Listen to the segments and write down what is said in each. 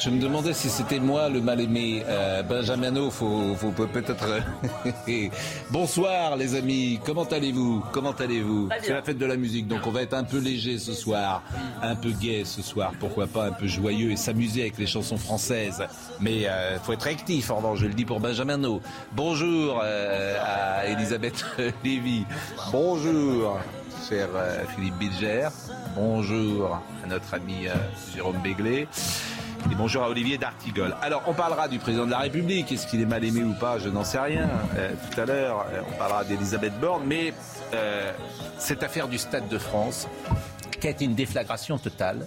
Je me demandais si c'était moi le mal-aimé. Euh, Benjamino, faut, faut peut- peut-être. Bonsoir les amis, comment allez-vous? Comment allez-vous? C'est la fête de la musique, donc on va être un peu léger ce soir, un peu gai ce soir, pourquoi pas un peu joyeux et s'amuser avec les chansons françaises. Mais euh, faut être actif, en revanche, je le dis pour Benjamino. Bonjour euh, à Elisabeth Lévy. Bonjour, cher euh, Philippe Bilger. Bonjour à notre ami euh, Jérôme Béglé. Et bonjour à Olivier d'Artigol. Alors, on parlera du président de la République. Est-ce qu'il est mal aimé ou pas? Je n'en sais rien. Euh, tout à l'heure, on parlera d'Elisabeth Borne. Mais cette affaire du Stade de France, qui été une déflagration totale,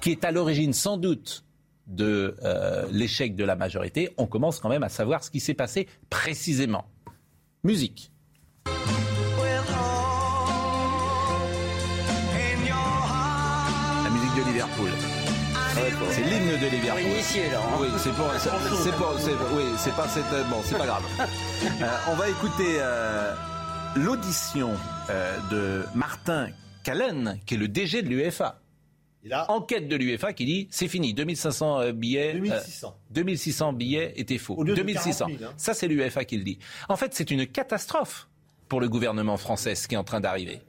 qui est à l'origine sans doute de l'échec de la majorité, on commence quand même à savoir ce qui s'est passé précisément. Musique. Liverpool. C'est l'hymne de Liverpool. initié, là, hein. Oui, c'est pour, c'est pour, c'est- oui, c'est pas cette, bon, c'est pas grave. Euh, on va écouter euh, l'audition euh, de Martin Callen, qui est le DG de l'UEFA. Enquête de l'UEFA qui dit c'est fini, 2500 euh, billets. 2600. euh, 2600 billets étaient faux. Au lieu de 2600. 40 000, hein. Ça, c'est l'UEFA qui le dit. En fait, c'est une catastrophe pour le gouvernement français, ce qui est en train d'arriver.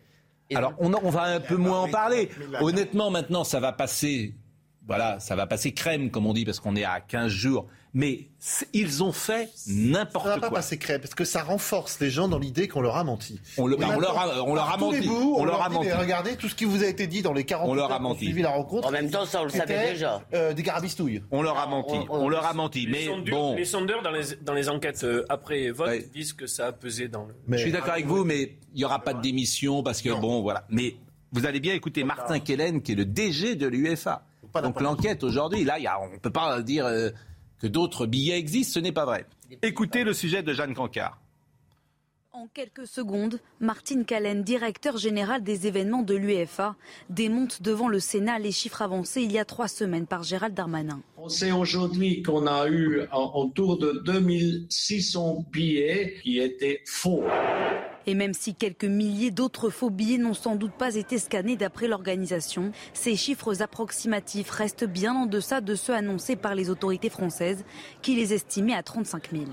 Alors, on, va un peu moins en parler. Honnêtement, maintenant, ça va passer. Voilà, ça va passer crème, comme on dit, parce qu'on est à 15 jours. Mais ils ont fait n'importe Ça quoi. va pas passer crème, parce que ça renforce les gens dans l'idée qu'on leur a menti. On le- Et on leur a- maintenant, on leur a par tous les menti. bouts, On leur a dit, mais menti. regardez, tout ce qui vous a été dit dans les 40 On leur a minutes qui ont menti. suivi la rencontre. En même temps, ça, on le savait déjà. euh, des garabistouilles. On leur a menti. On, leur a menti. Les, Mais sondeurs, bon, les sondeurs dans les, dans les enquêtes euh, après vote Ouais. disent que ça a pesé dans le. Mais- je suis d'accord avec vous, mais il n'y aura pas de démission parce que bon, voilà. Mais vous allez bien écouter Martin Kellen, qui est le DG de l'UEFA. Pas Donc l'enquête aujourd'hui, là, il y a- on ne peut pas dire euh, que d'autres billets existent, ce n'est pas vrai. Écoutez le sujet de Jeanne Cancard. En quelques secondes, Martine Callen, directeur général des événements de l'UEFA, démonte devant le Sénat les chiffres avancés il y a trois semaines par Gérald Darmanin. On sait aujourd'hui qu'on a eu autour de 2600 billets qui étaient faux. Et même si quelques milliers d'autres faux billets n'ont sans doute pas été scannés d'après l'organisation, ces chiffres approximatifs restent bien en deçà de ceux annoncés par les autorités françaises, qui les estimaient à 35 000.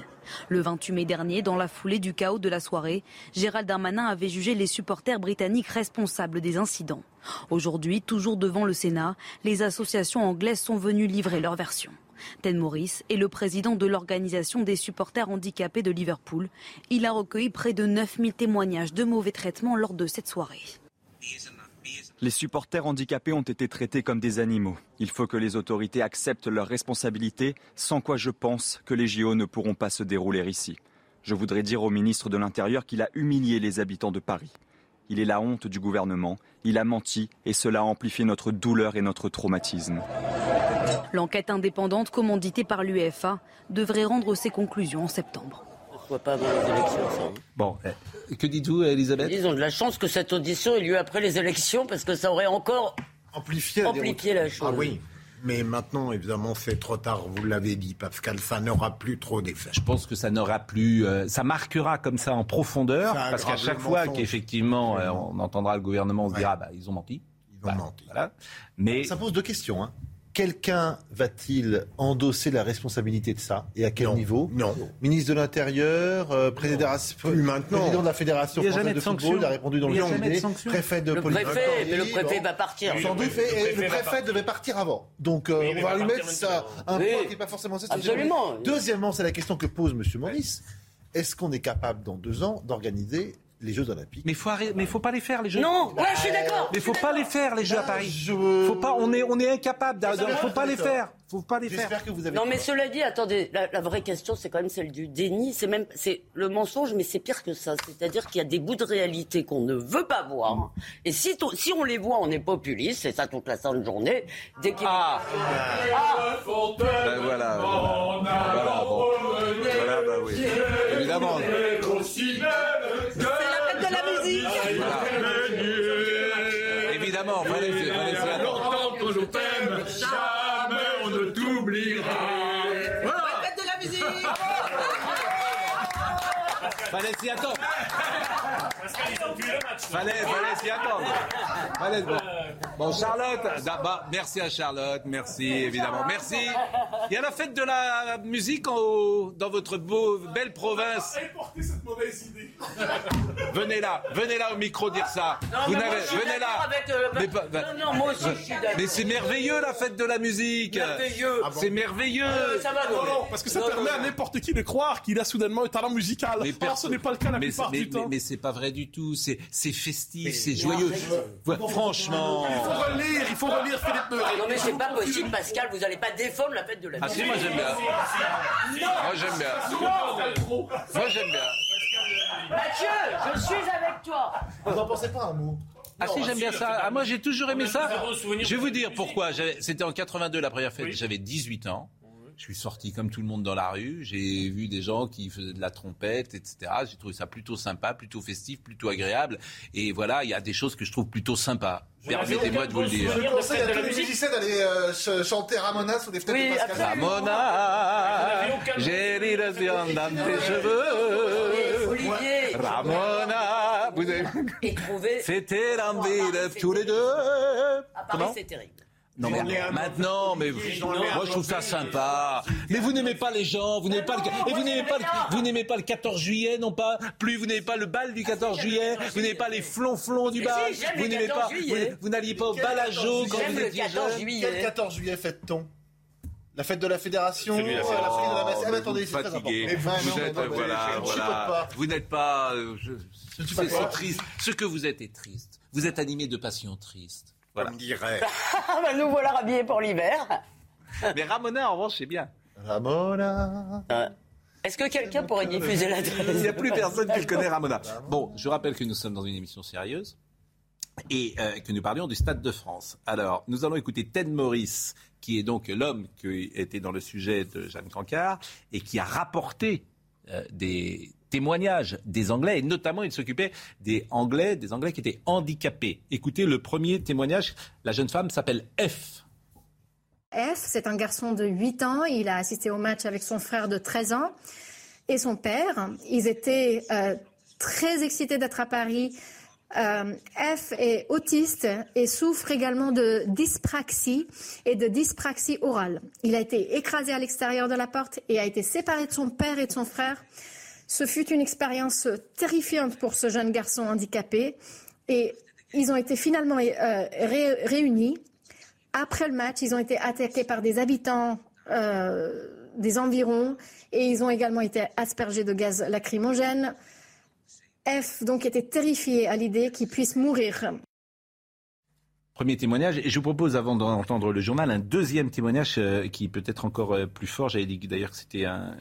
Le 28 mai dernier, dans la foulée du chaos de la soirée, Gérald Darmanin avait jugé les supporters britanniques responsables des incidents. Aujourd'hui, toujours devant le Sénat, les associations anglaises sont venues livrer leur version. Ted Morris est le président de l'organisation des supporters handicapés de Liverpool. Il a recueilli près de 9000 témoignages de mauvais traitements lors de cette soirée. Les supporters handicapés ont été traités comme des animaux. Il faut que les autorités acceptent leurs responsabilités, sans quoi je pense que les JO ne pourront pas se dérouler ici. Je voudrais dire au ministre de l'Intérieur qu'il a humilié les habitants de Paris. Il est la honte du gouvernement, il a menti et cela a amplifié notre douleur et notre traumatisme. L'enquête indépendante commanditée par l'UEFA devrait rendre ses conclusions en septembre. Pourquoi pas avant les élections, ça hein. Bon, euh, que dites-vous, Elisabeth? Ils ont de la chance que cette audition ait lieu après les élections, parce que ça aurait encore Amplifié la amplifié la chose. Ah oui. Mais maintenant, évidemment, c'est trop tard, vous l'avez dit, Pascal, ça n'aura plus trop d'effet. Je pense que ça n'aura plus, euh, ça marquera comme ça en profondeur, Ça parce qu'à chaque fois qu'effectivement euh, on entendra le gouvernement, on se dira, bah, ils ont menti. Ils ont Bah, menti. Voilà. Mais Ça pose deux questions. hein. Quelqu'un va-t-il endosser la responsabilité de ça Et à quel Non. niveau Non. Ministre de l'Intérieur, euh, président, de la Fédération Il y a française jamais de de football, il a répondu dans Il le y a jamais de préfet de Le police. préfet, mais le préfet va partir. Sans doute, et- le préfet devait partir avant. Donc, euh, Oui, on va lui mettre ça, un Oui. point qui n'est pas forcément ça. Absolument. Deuxièmement, c'est la question que pose M. Maurice. Est-ce qu'on est capable, dans deux ans, d'organiser les Jeux Olympiques. Mais faut arrêter- mais faut pas les faire les Jeux. Non, ouais, je suis d'accord. Mais faut pas les faire les Jeux à Paris. Je- Faut pas, on est, on est incapable. Faut pas les faire. Faut pas les faire. J'espère que vous avez. Non, mais cela dit, attendez, la, la vraie question, c'est quand même celle du déni. C'est même, c'est le mensonge, mais c'est pire que ça. C'est-à-dire qu'il y a des bouts de réalité qu'on ne veut pas voir. Et si, to- si on les voit, on est populiste, c'est ça toute la sainte journée. Dès qu'il Ah. Ben voilà. Voilà, bon. Voilà, bah oui. Évidemment. Évidemment, fallait, fallait s'y attendre. que je t'aime, jamais on ne t'oubliera. Fête de la musique. Fallait s'y attendre. Fallait, fallait s'y attendre. Fallait, bon. Bon, Charlotte, d'abord, merci à Charlotte, merci évidemment, merci. Il y a la fête de la musique en haut, dans votre beau, belle province. Venez là, venez là au micro dire ça. Non, Vous mais n'avez, venez là. avec, euh, Mais pas- non, non, moi aussi, je suis d'accord. Mais c'est merveilleux la fête de la musique. Merveilleux. C'est merveilleux. Euh, ça va, non, Non, mais- parce que ça non, permet non, à n'importe qui de croire qu'il a soudainement un talent musical. Mais Or, perso- ce n'est pas le cas la mais, plupart mais- du temps. mais- mais c'est pas vrai du tout. C'est c'est festif, c'est joyeux. Ouais, franchement. Il faut relire, il faut relire Philippe Meuret. Non mais c'est pas possible Pascal, vous allez pas défendre la fête de la Ah musique. si, moi j'aime bien. Moi j'aime bien. Moi j'aime bien. Mathieu, je suis avec toi. Vous en pensez pas un mot Ah si, j'aime bien ça. Ah, moi j'ai toujours aimé ça. Je vais vous dire pourquoi. C'était en 82 la première fête. Oui. J'avais 18 ans. Je suis sorti comme tout le monde dans la rue. J'ai vu des gens qui faisaient de la trompette, etc. J'ai trouvé ça plutôt sympa, plutôt festif, plutôt agréable. Et voilà, il y a des choses que je trouve plutôt sympas. Permettez-moi de vous le dire. Je conseille à tous les musiciens d'aller chanter Ramona sous les fenêtres de Oui, Pascal. absolument. Ramona, j'ai l'iration dans tes cheveux. Olivier. Ramona, vous avez... C'était l'envie de tous les deux. À Paris, c'est terrible. Non mais maintenant, mais moi je trouve ça sympa. Mais vous n'aimez pas les gens, vous n'aimez pas le et vous n'aimez pas le, vous n'aimez pas le 14 juillet, non pas plus vous n'aimez pas le bal du 14 juillet, vous n'aimez pas les flonflons du bal, vous n'aimez 14 pas, vous, n'alliez pas au bal à Jo quand vous le étiez 14 jeune. juillet. Quel 14 juillet fête-t-on La fête de la fédération, la euh, la fédération. fête de la Masse- Ah, mais vous attendez, c'est très important. fatigué. Mais vraiment, Vous êtes, voilà, voilà. Vous n'êtes pas, euh, pas c'est triste. Ce que vous êtes est triste. Vous êtes animé de passion triste. Voilà. On dirait. Ah bah nous voilà rhabillés pour l'hiver. Mais Ramona, en revanche, c'est bien. Ramona. Est-ce que quelqu'un pourrait diffuser la Il n'y a plus personne qui connaît Ramona. Bon, je rappelle que nous sommes dans une émission sérieuse et euh, que nous parlions du Stade de France. Alors, nous allons écouter Ted Morris, qui est donc l'homme qui était dans le sujet de Jeanne Cancard et qui a rapporté euh, des témoignages des Anglais, et notamment il s'occupait des Anglais, des Anglais qui étaient handicapés. Écoutez le premier témoignage. La jeune femme s'appelle F. F, c'est un garçon de 8 ans. Il a assisté au match avec son frère de 13 ans et son père. Ils étaient euh, très excités d'être à Paris. Euh, F est autiste et souffre également de dyspraxie et de dyspraxie orale. Il a été écrasé à l'extérieur de la porte et a été séparé de son père et de son frère. Ce fut une expérience terrifiante pour ce jeune garçon handicapé et ils ont été finalement euh, ré- réunis. Après le match, ils ont été attaqués par des habitants euh, des environs et ils ont également été aspergés de gaz lacrymogène. F donc était terrifié à l'idée qu'il puisse mourir. Premier témoignage. Et je vous propose, avant d'entendre le journal, un deuxième témoignage euh, qui peut être encore plus fort. J'avais dit d'ailleurs que c'était un-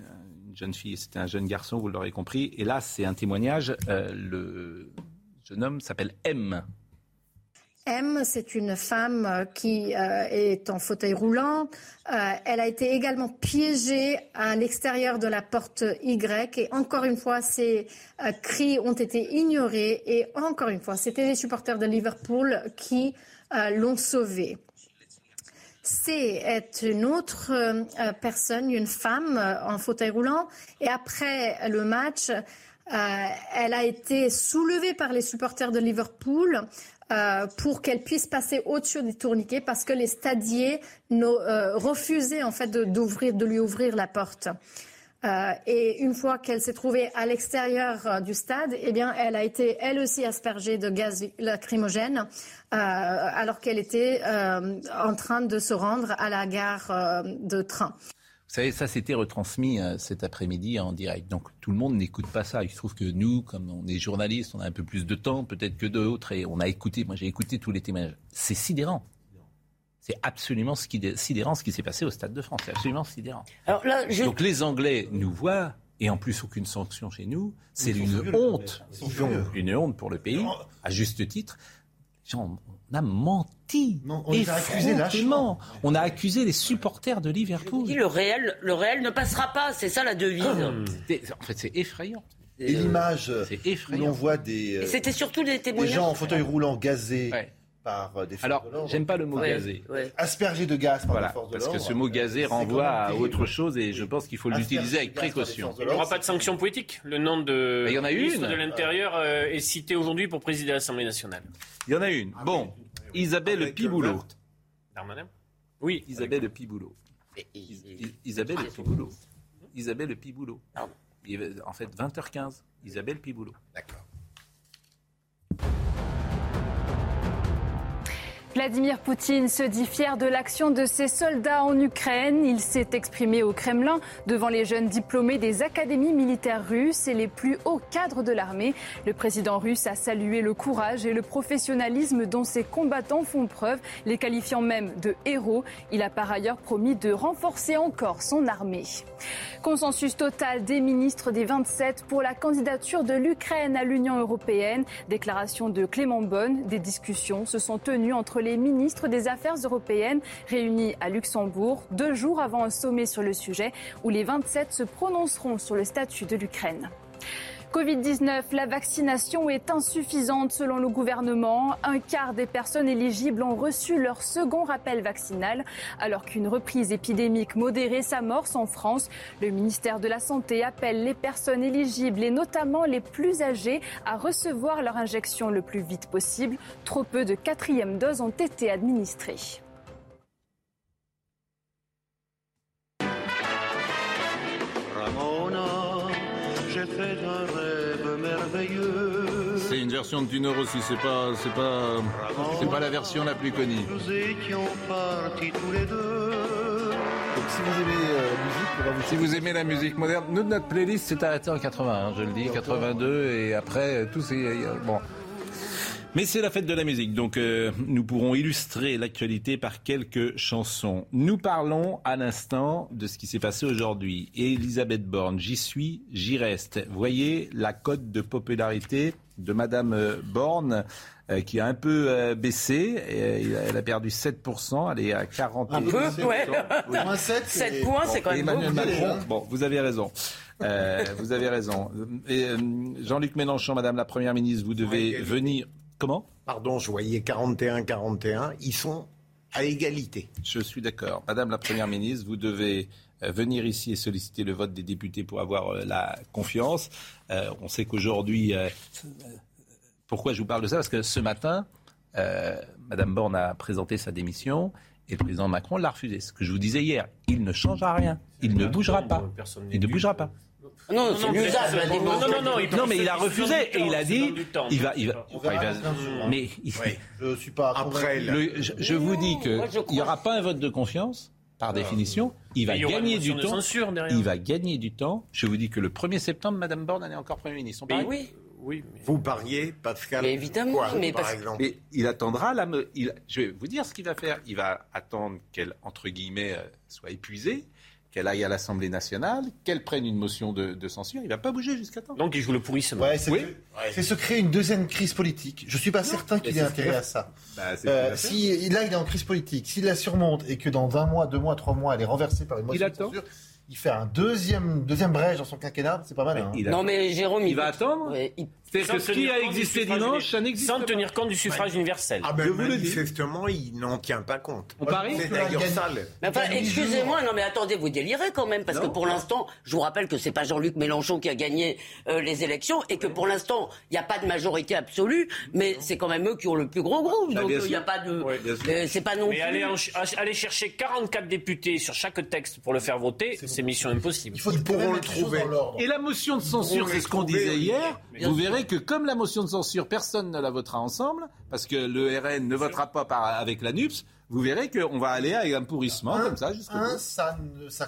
une jeune fille, c'était un jeune garçon, vous l'aurez compris. Et là, c'est un témoignage. euh, le jeune homme s'appelle M. M, c'est une femme euh, qui euh, est en fauteuil roulant. Elle a été également piégée à l'extérieur de la porte Y. Et encore une fois, ses cris ont été ignorés. Et encore une fois, c'était les supporters de Liverpool qui l'ont sauvée. C est une autre euh, personne, une femme euh, en fauteuil roulant. Et après le match, euh, elle a été soulevée par les supporters de Liverpool pour qu'elle puisse passer au-dessus des tourniquets parce que les stadiers refusaient en fait de lui ouvrir la porte. Euh, et une fois qu'elle s'est trouvée à l'extérieur euh, du stade, eh bien, elle a été elle aussi aspergée de gaz lacrymogène euh, alors qu'elle était en train de se rendre à la gare de train. Vous savez, ça c'était retransmis cet après-midi en direct. Donc tout le monde n'écoute pas ça. Il se trouve que nous, comme on est journalistes, on a un peu plus de temps peut-être que d'autres et on a écouté, moi j'ai écouté tous les témoignages. C'est sidérant. C'est absolument ce qui- sidérant ce qui s'est passé au Stade de France. C'est absolument sidérant. Alors là, je- Donc les Anglais nous voient et en plus aucune sanction chez nous. C'est une honte. Une honte pour le pays, à juste titre. On a menti. Non, on les a accusés effrontément. On a accusé les supporters de Liverpool. dis le réel, le réel ne passera pas. C'est ça la devise. C'était- En fait, c'est effrayant. Et l'image euh, C'est où effrayant. l'on voit des, euh, Et c'était surtout des des témoignages. gens en fauteuil roulant gazés Ouais. Par euh, des forces Alors, de j'aime pas le mot gazé. ouais. Aspergés de gaz par Voilà, des forces de parce que ce mot gazé renvoie à autre chose et je pense qu'il faut l'utiliser avec précaution. Il n'y aura pas de sanction politique. Le nom de il y en a ministre une. de l'Intérieur euh, est cité aujourd'hui pour présider l'Assemblée nationale. Il y en a une. Bon, Isabelle Avec Piboulot. Darmanin Oui. Isabelle Piboulot. Is- Is- Isabelle Piboulot. Isabelle Piboulot. En fait, 20h15. Isabelle Piboulot. D'accord. Vladimir Poutine se dit fier de l'action de ses soldats en Ukraine. Il s'est exprimé au Kremlin devant les jeunes diplômés des académies militaires russes et les plus hauts cadres de l'armée. Le président russe a salué le courage et le professionnalisme dont ses combattants font preuve, les qualifiant même de héros. Il a par ailleurs promis de renforcer encore son armée. Consensus total des ministres des 27 pour la candidature de l'Ukraine à l'Union européenne. Déclaration de Clément Bonne. Des discussions se sont tenues entre les ministres des Affaires européennes réunis à Luxembourg deux jours avant un sommet sur le sujet où les 27 se prononceront sur le statut de l'Ukraine. Covid-19, la vaccination est insuffisante selon le gouvernement. Un quart des personnes éligibles ont reçu leur second rappel vaccinal. Alors qu'une reprise épidémique modérée s'amorce en France, le ministère de la Santé appelle les personnes éligibles et notamment les plus âgées à recevoir leur injection le plus vite possible. Trop peu de quatrième doses ont été administrées. Merveilleux. C'est une version de Tunor aussi, c'est pas, c'est pas, c'est pas la version la plus connue. Nous étions partis tous les deux. Donc si vous aimez euh, la musique, vous Si vous aimez la musique moderne, nous, notre playlist s'est arrêtée en 80, hein, je le dis, 82, et après, euh, tout c'est... euh, Bon. Mais c'est la fête de la musique, donc euh, nous pourrons illustrer l'actualité par quelques chansons. Nous parlons à l'instant de ce qui s'est passé aujourd'hui. Et Elisabeth Borne, j'y suis, j'y reste. Voyez la cote de popularité de Madame euh, Borne euh, qui a un peu euh, baissé. Et, euh, elle a perdu 7%, elle est à 40 Un peu, ouais. Moins 7, 7 points, c'est quand même Emmanuel beaucoup. Macron, bon, vous avez raison. Euh, vous avez raison. Euh, Jean-Luc Mélenchon, Madame la Première ministre, vous devez venir. Comment Pardon, je voyais 41-41. Ils sont à égalité. Je suis d'accord. Madame la Première ministre, vous devez euh, venir ici et solliciter le vote des députés pour avoir euh, la confiance. Euh, on sait qu'aujourd'hui, euh, pourquoi je vous parle de ça? Parce que ce matin, euh, Madame Borne a présenté sa démission et le président Macron l'a refusé. Ce que je vous disais hier, il ne changera rien. Il ne bougera pas. Il ne bougera pas. Non, c'est non, l'usage, non, non, non, non, il Non, mais il a refusé et il a du temps, se dit, temps, il va, il va, On il verra, va- sûr. mais il- Je suis pas Après, le- je, je vous dis que Moi, il n'y aura pas un vote de confiance par définition. Il va il gagner du temps. Il va gagner du temps. Je vous dis que le 1er septembre, Madame Borne elle est encore Premier ministre. Mais Oui, Oui, mais- Vous pariez, Pascal Mais évidemment, quoi, mais par parce- exemple Mais il attendra la. me- il- je vais vous dire ce qu'il va faire. Il va attendre qu'elle, entre guillemets, euh, soit épuisée, qu'elle aille à l'Assemblée nationale, qu'elle prenne une motion de, de censure. Il va pas bouger jusqu'à temps. Donc il joue le pourrissement. Ouais, c'est Oui. c'est se créer une deuxième crise politique. Je suis pas certain qu'il ait intérêt à ça. Bah, Euh, si là il est en crise politique, s'il la surmonte et que dans un mois, deux mois, trois mois, elle est renversée par une motion de attend. censure, il fait un deuxième deuxième brèche dans son quinquennat, c'est pas mal. Mais hein. il Non, attend. mais Jérôme, Il va attendre Ouais, il- C'est-à-dire que Sans ce qui tenir a compte du existé suffrage dimanche, ça n'existe Sans pas. tenir compte du suffrage universel. Ah ben Je vous le dis. manifestement, il n'en tient pas compte. On parie C'est d'ailleurs ça. enfin, excusez-moi, non mais attendez, vous délirez quand même, parce Non. que pour l'instant, je vous rappelle que c'est pas Jean-Luc Mélenchon qui a gagné euh, les élections et que pour l'instant, il n'y a pas de majorité absolue, mais c'est quand même eux qui ont le plus gros groupe, Bah, donc bien il n'y a pas de, Ouais, euh, c'est pas non Mais plus. aller, en- aller chercher 44 députés sur chaque texte pour le faire voter, c'est mission impossible. Il faut Ils pourront le trouver. Et la motion de censure, c'est ce qu'on disait hier. Vous sûr. Que comme la motion de censure, personne ne la votera ensemble, parce que le RN ne votera pas par- avec la NUPS. vous verrez qu'on va aller avec un pourrissement Un- comme ça jusqu'au bout. ça,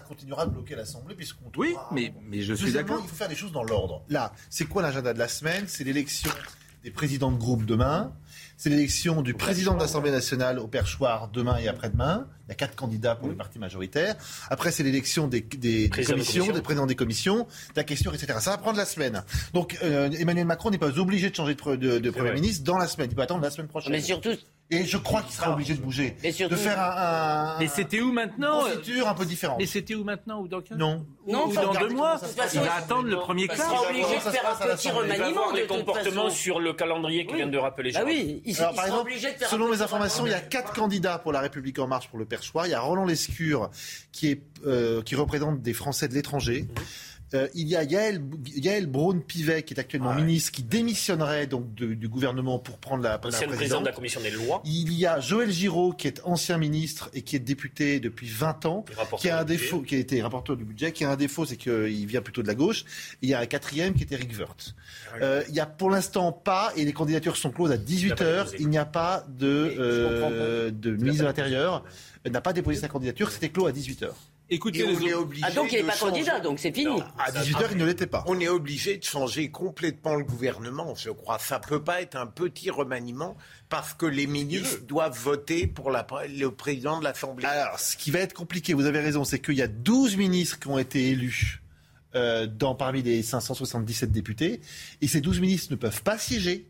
continuera de bloquer l'Assemblée puisqu'on Oui, mais, mais je suis d'accord. Il faut faire les choses dans l'ordre. Là, c'est quoi l'agenda de la semaine? C'est l'élection des présidents de groupe demain. C'est l'élection du président de l'Assemblée nationale au perchoir demain et après-demain. Il y a quatre candidats pour les partis majoritaires. Après, c'est l'élection des, des- des Président de commissions, commission. des présidents des commissions, la question, etc. Ça va prendre la semaine. Donc, euh, Emmanuel Macron n'est pas obligé de changer de, pre- de- de Premier vrai. ministre dans la semaine. Il peut attendre la semaine prochaine. Mais surtout, Et je crois qu'il sera obligé de bouger. Et surtout- de faire un, un, Mais c'était où maintenant une confiture un peu différente. Mais c'était où maintenant ou dans quinze Non. Non, ou dans deux mois. Il va attendre le premier quart. qu'il sera obligé de faire un petit Il remaniement voir de les toute comportements sur le calendrier que vient de rappeler Bah Jérôme. oui, il, Alors, il par sera exemple, obligé de faire selon petit informations, il y a quatre candidats pour La République En Marche pour le perchoir. Il y a Roland Lescure qui, est, euh, qui représente des Français de l'étranger. Euh, il y a Yael, Yael Braun-Pivet, qui est actuellement ministre, qui démissionnerait donc de- du gouvernement pour prendre la, la président de la commission des lois. Il y a Joël Giraud, qui est ancien ministre et qui est député depuis 20 ans, qui a un budget. défaut, qui a été rapporteur du budget, qui a un défaut, c'est qu'il vient plutôt de la gauche. Et il y a un quatrième qui est Eric Woerth. Euh, il y a pour l'instant pas, et les candidatures sont closes à 18 pas heures. déposé. Il n'y a pas de, euh, de ministre de l'Intérieur. N'a pas déposé sa candidature. C'était clos à 18 heures. Écoutez Et les on est autres. obligé Ah donc il n'est pas changer- candidat, donc c'est fini. À 18 heures, il ne l'était pas. On est obligé de changer complètement le gouvernement, je crois. Ça peut pas être un petit remaniement parce que les ministres doivent voter pour la, le président de l'Assemblée. Alors, ce qui va être compliqué, vous avez raison, c'est qu'il y a 12 ministres qui ont été élus euh, dans, parmi les 577 députés, et ces 12 ministres ne peuvent pas siéger,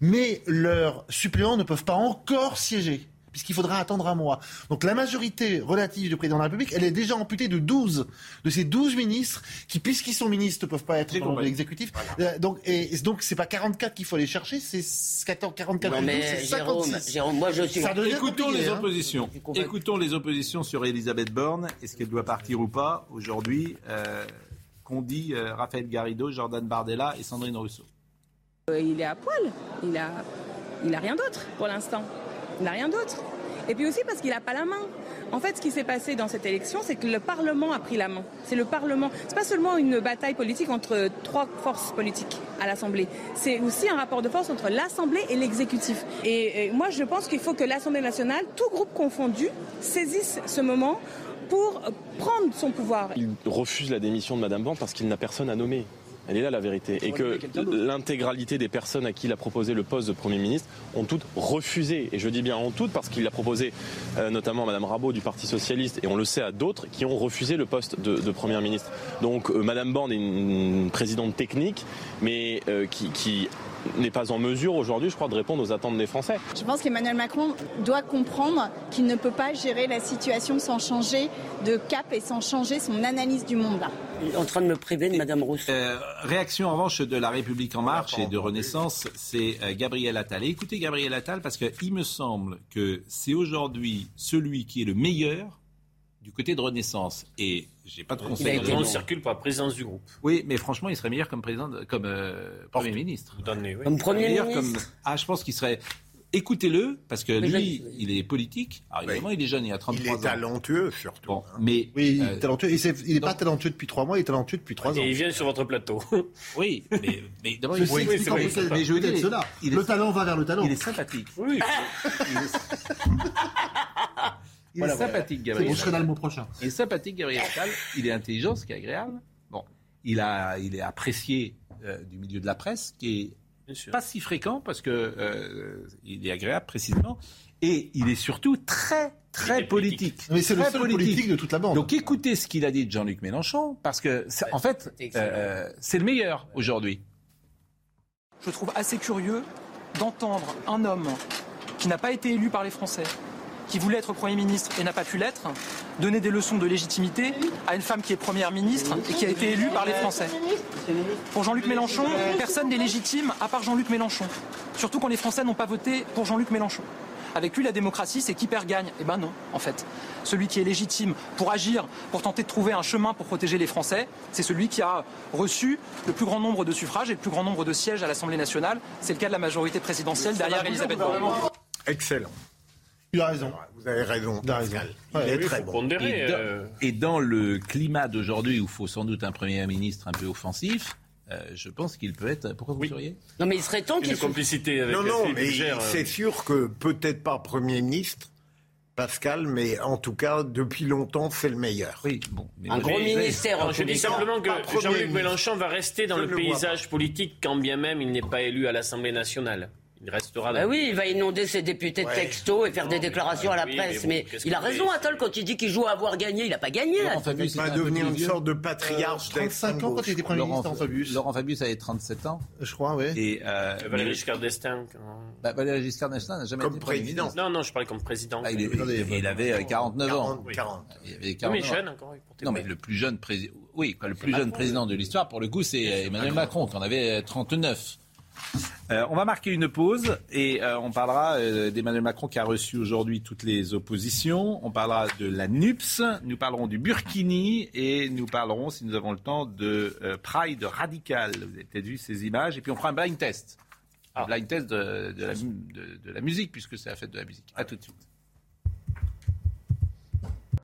mais leurs suppléants ne peuvent pas encore siéger puisqu'il faudra attendre un mois. Donc la majorité relative du président de la République, elle est déjà amputée de 12 de ces 12 ministres qui, puisqu'ils sont ministres, ne peuvent pas être dans l'exécutif. Euh, donc, et, donc c'est pas 44 qu'il faut aller chercher, c'est 14, 44 Non plus 12, mais Jérôme, 56. Jérôme, moi je suis. Ça devient Écoutons les hein. oppositions. Écoutons les oppositions sur Elisabeth Borne. Est-ce qu'elle doit partir ou pas aujourd'hui euh, Qu'ont dit euh, Raphaël Garrido, Jordan Bardella et Sandrine Rousseau? Il est à poil. Il a, il a rien d'autre pour l'instant. Il n'a rien d'autre. Et puis aussi parce qu'il n'a pas la main. En fait, ce qui s'est passé dans cette élection, c'est que le Parlement a pris la main. C'est le Parlement. C'est pas seulement une bataille politique entre trois forces politiques à l'Assemblée. C'est aussi un rapport de force entre l'Assemblée et l'exécutif. Et, moi, je pense qu'il faut que l'Assemblée nationale, tout groupe confondu, saisisse ce moment pour prendre son pouvoir. Il refuse la démission de Madame Borne parce qu'il n'a personne à nommer. Elle est là la vérité. Et que l'intégralité des personnes à qui il a proposé le poste de Premier ministre ont toutes refusé. Et je dis bien ont toutes parce qu'il l'a proposé euh, notamment à Madame Rabault du Parti Socialiste et on le sait à d'autres qui ont refusé le poste de, de Premier ministre. Donc euh, Madame Borne est une, présidente technique mais euh, qui n'est pas en mesure aujourd'hui, je crois, de répondre aux attentes des Français. Je pense qu'Emmanuel Macron doit comprendre qu'il ne peut pas gérer la situation sans changer de cap et sans changer son analyse du monde. Là. En train de me priver de Madame Rousseau. Euh, réaction en revanche de la République en marche et de Renaissance, c'est euh, Gabriel Attal. Et écoutez Gabriel Attal parce qu'il me semble que c'est aujourd'hui celui qui est le meilleur du côté de Renaissance. Et j'ai pas de conseil. Nom circule pour la présidence du groupe. Oui, mais franchement, il serait meilleur comme président, de- comme euh, premier ministre. Vous donnez, oui. Comme Premier ministre. comme- Ah, je pense qu'il serait. Écoutez-le, parce que Mais lui, je- il est politique. Alors évidemment, il est jeune, il a 33 Il est ans. talentueux, surtout. Bon, mais Oui, il est euh, talentueux. Il n'est pas talentueux depuis trois mois, il est talentueux depuis trois ans. Et il vient sur votre plateau. oui, mais, mais d'abord, il, c'est en vrai, plus c'est les- mais je veux dire, il est- cela. il est- Le talent va vers le talent. il est sympathique. Oui. Il Voilà, est sympathique, Gabriel. bon, je serai là le mois prochain. Il est sympathique, Gabriel Attal. Il est intelligent, ce qui est agréable. Bon, il, a, il est apprécié euh, du milieu de la presse, qui est pas si fréquent parce que euh, il est agréable précisément. Et il est surtout très, très est politique. Mais c'est le seul politique. de toute la bande. Donc écoutez ce qu'il a dit de Jean-Luc Mélenchon, parce que en fait, c'est euh, c'est le meilleur aujourd'hui. Je trouve assez curieux d'entendre un homme qui n'a pas été élu par les Français, qui voulait être Premier ministre et n'a pas pu l'être, donner des leçons de légitimité à une femme qui est Première ministre et qui a été élue par les Français. Pour Jean-Luc Mélenchon, personne n'est légitime à part Jean-Luc Mélenchon. Surtout quand les Français n'ont pas voté pour Jean-Luc Mélenchon. Avec lui, la démocratie, c'est qui perd gagne. Eh ben non, en fait. Celui qui est légitime pour agir, pour tenter de trouver un chemin pour protéger les Français, c'est celui qui a reçu le plus grand nombre de suffrages et le plus grand nombre de sièges à l'Assemblée nationale. C'est le cas de la majorité présidentielle derrière Elisabeth Borne. Excellent. Il a raison. Vous avez raison, Il a raison. Pascal. Ouais, il est Oui, très bon. pondérer. Et dans, euh, et dans le climat d'aujourd'hui où il faut sans doute un Premier ministre un peu offensif, euh, je pense qu'il peut être... Pourquoi vous Oui. seriez Non mais il serait temps qu'il Une complicité avec Non, non, mais euh, c'est sûr que peut-être pas Premier ministre, Pascal, mais en tout cas, depuis longtemps, c'est le meilleur. Oui, bon. Un gros ministère. Alors, je dis simplement que Jean-Luc. Mélenchon va rester dans Je le paysage politique quand bien même il n'est pas élu à l'Assemblée nationale. Il restera Bah oui, il va inonder ses députés de Ouais. textos et faire des déclarations à la oui, presse. mais bon, il a raison, Attol, quand il dit qu'il joue à avoir gagné. Il n'a pas gagné. Laurent. Fabius Il va devenir une sorte de patriarche 35 ans quand il était Premier Laurent, ministre, Fabius. Laurent Fabius avait 37 ans. Je crois, oui. Et euh, Valéry mais- Giscard d'Estaing. quand- bah, Valéry Giscard d'Estaing n'a jamais Comme été président. Non, non, je parlais comme président. Ah, il, est- Attendez, il avait euh, 49 ans. 40, 40. Il avait Oui, 49 mais jeune encore. il Non, mais le plus jeune président, oui, quoi, le plus jeune président de l'histoire, pour le coup, c'est Emmanuel Macron, qui en avait euh, 39. Euh, on va marquer une pause et euh, on parlera euh, d'Emmanuel Macron qui a reçu aujourd'hui toutes les oppositions. On parlera de la NUPS, nous parlerons du Burkini et nous parlerons, si nous avons le temps, de Pride radical. Vous avez peut-être vu ces images. Et puis on fera un blind test. Un blind test de, de la, mu- de- de la musique, puisque c'est la fête de la musique. À tout de suite.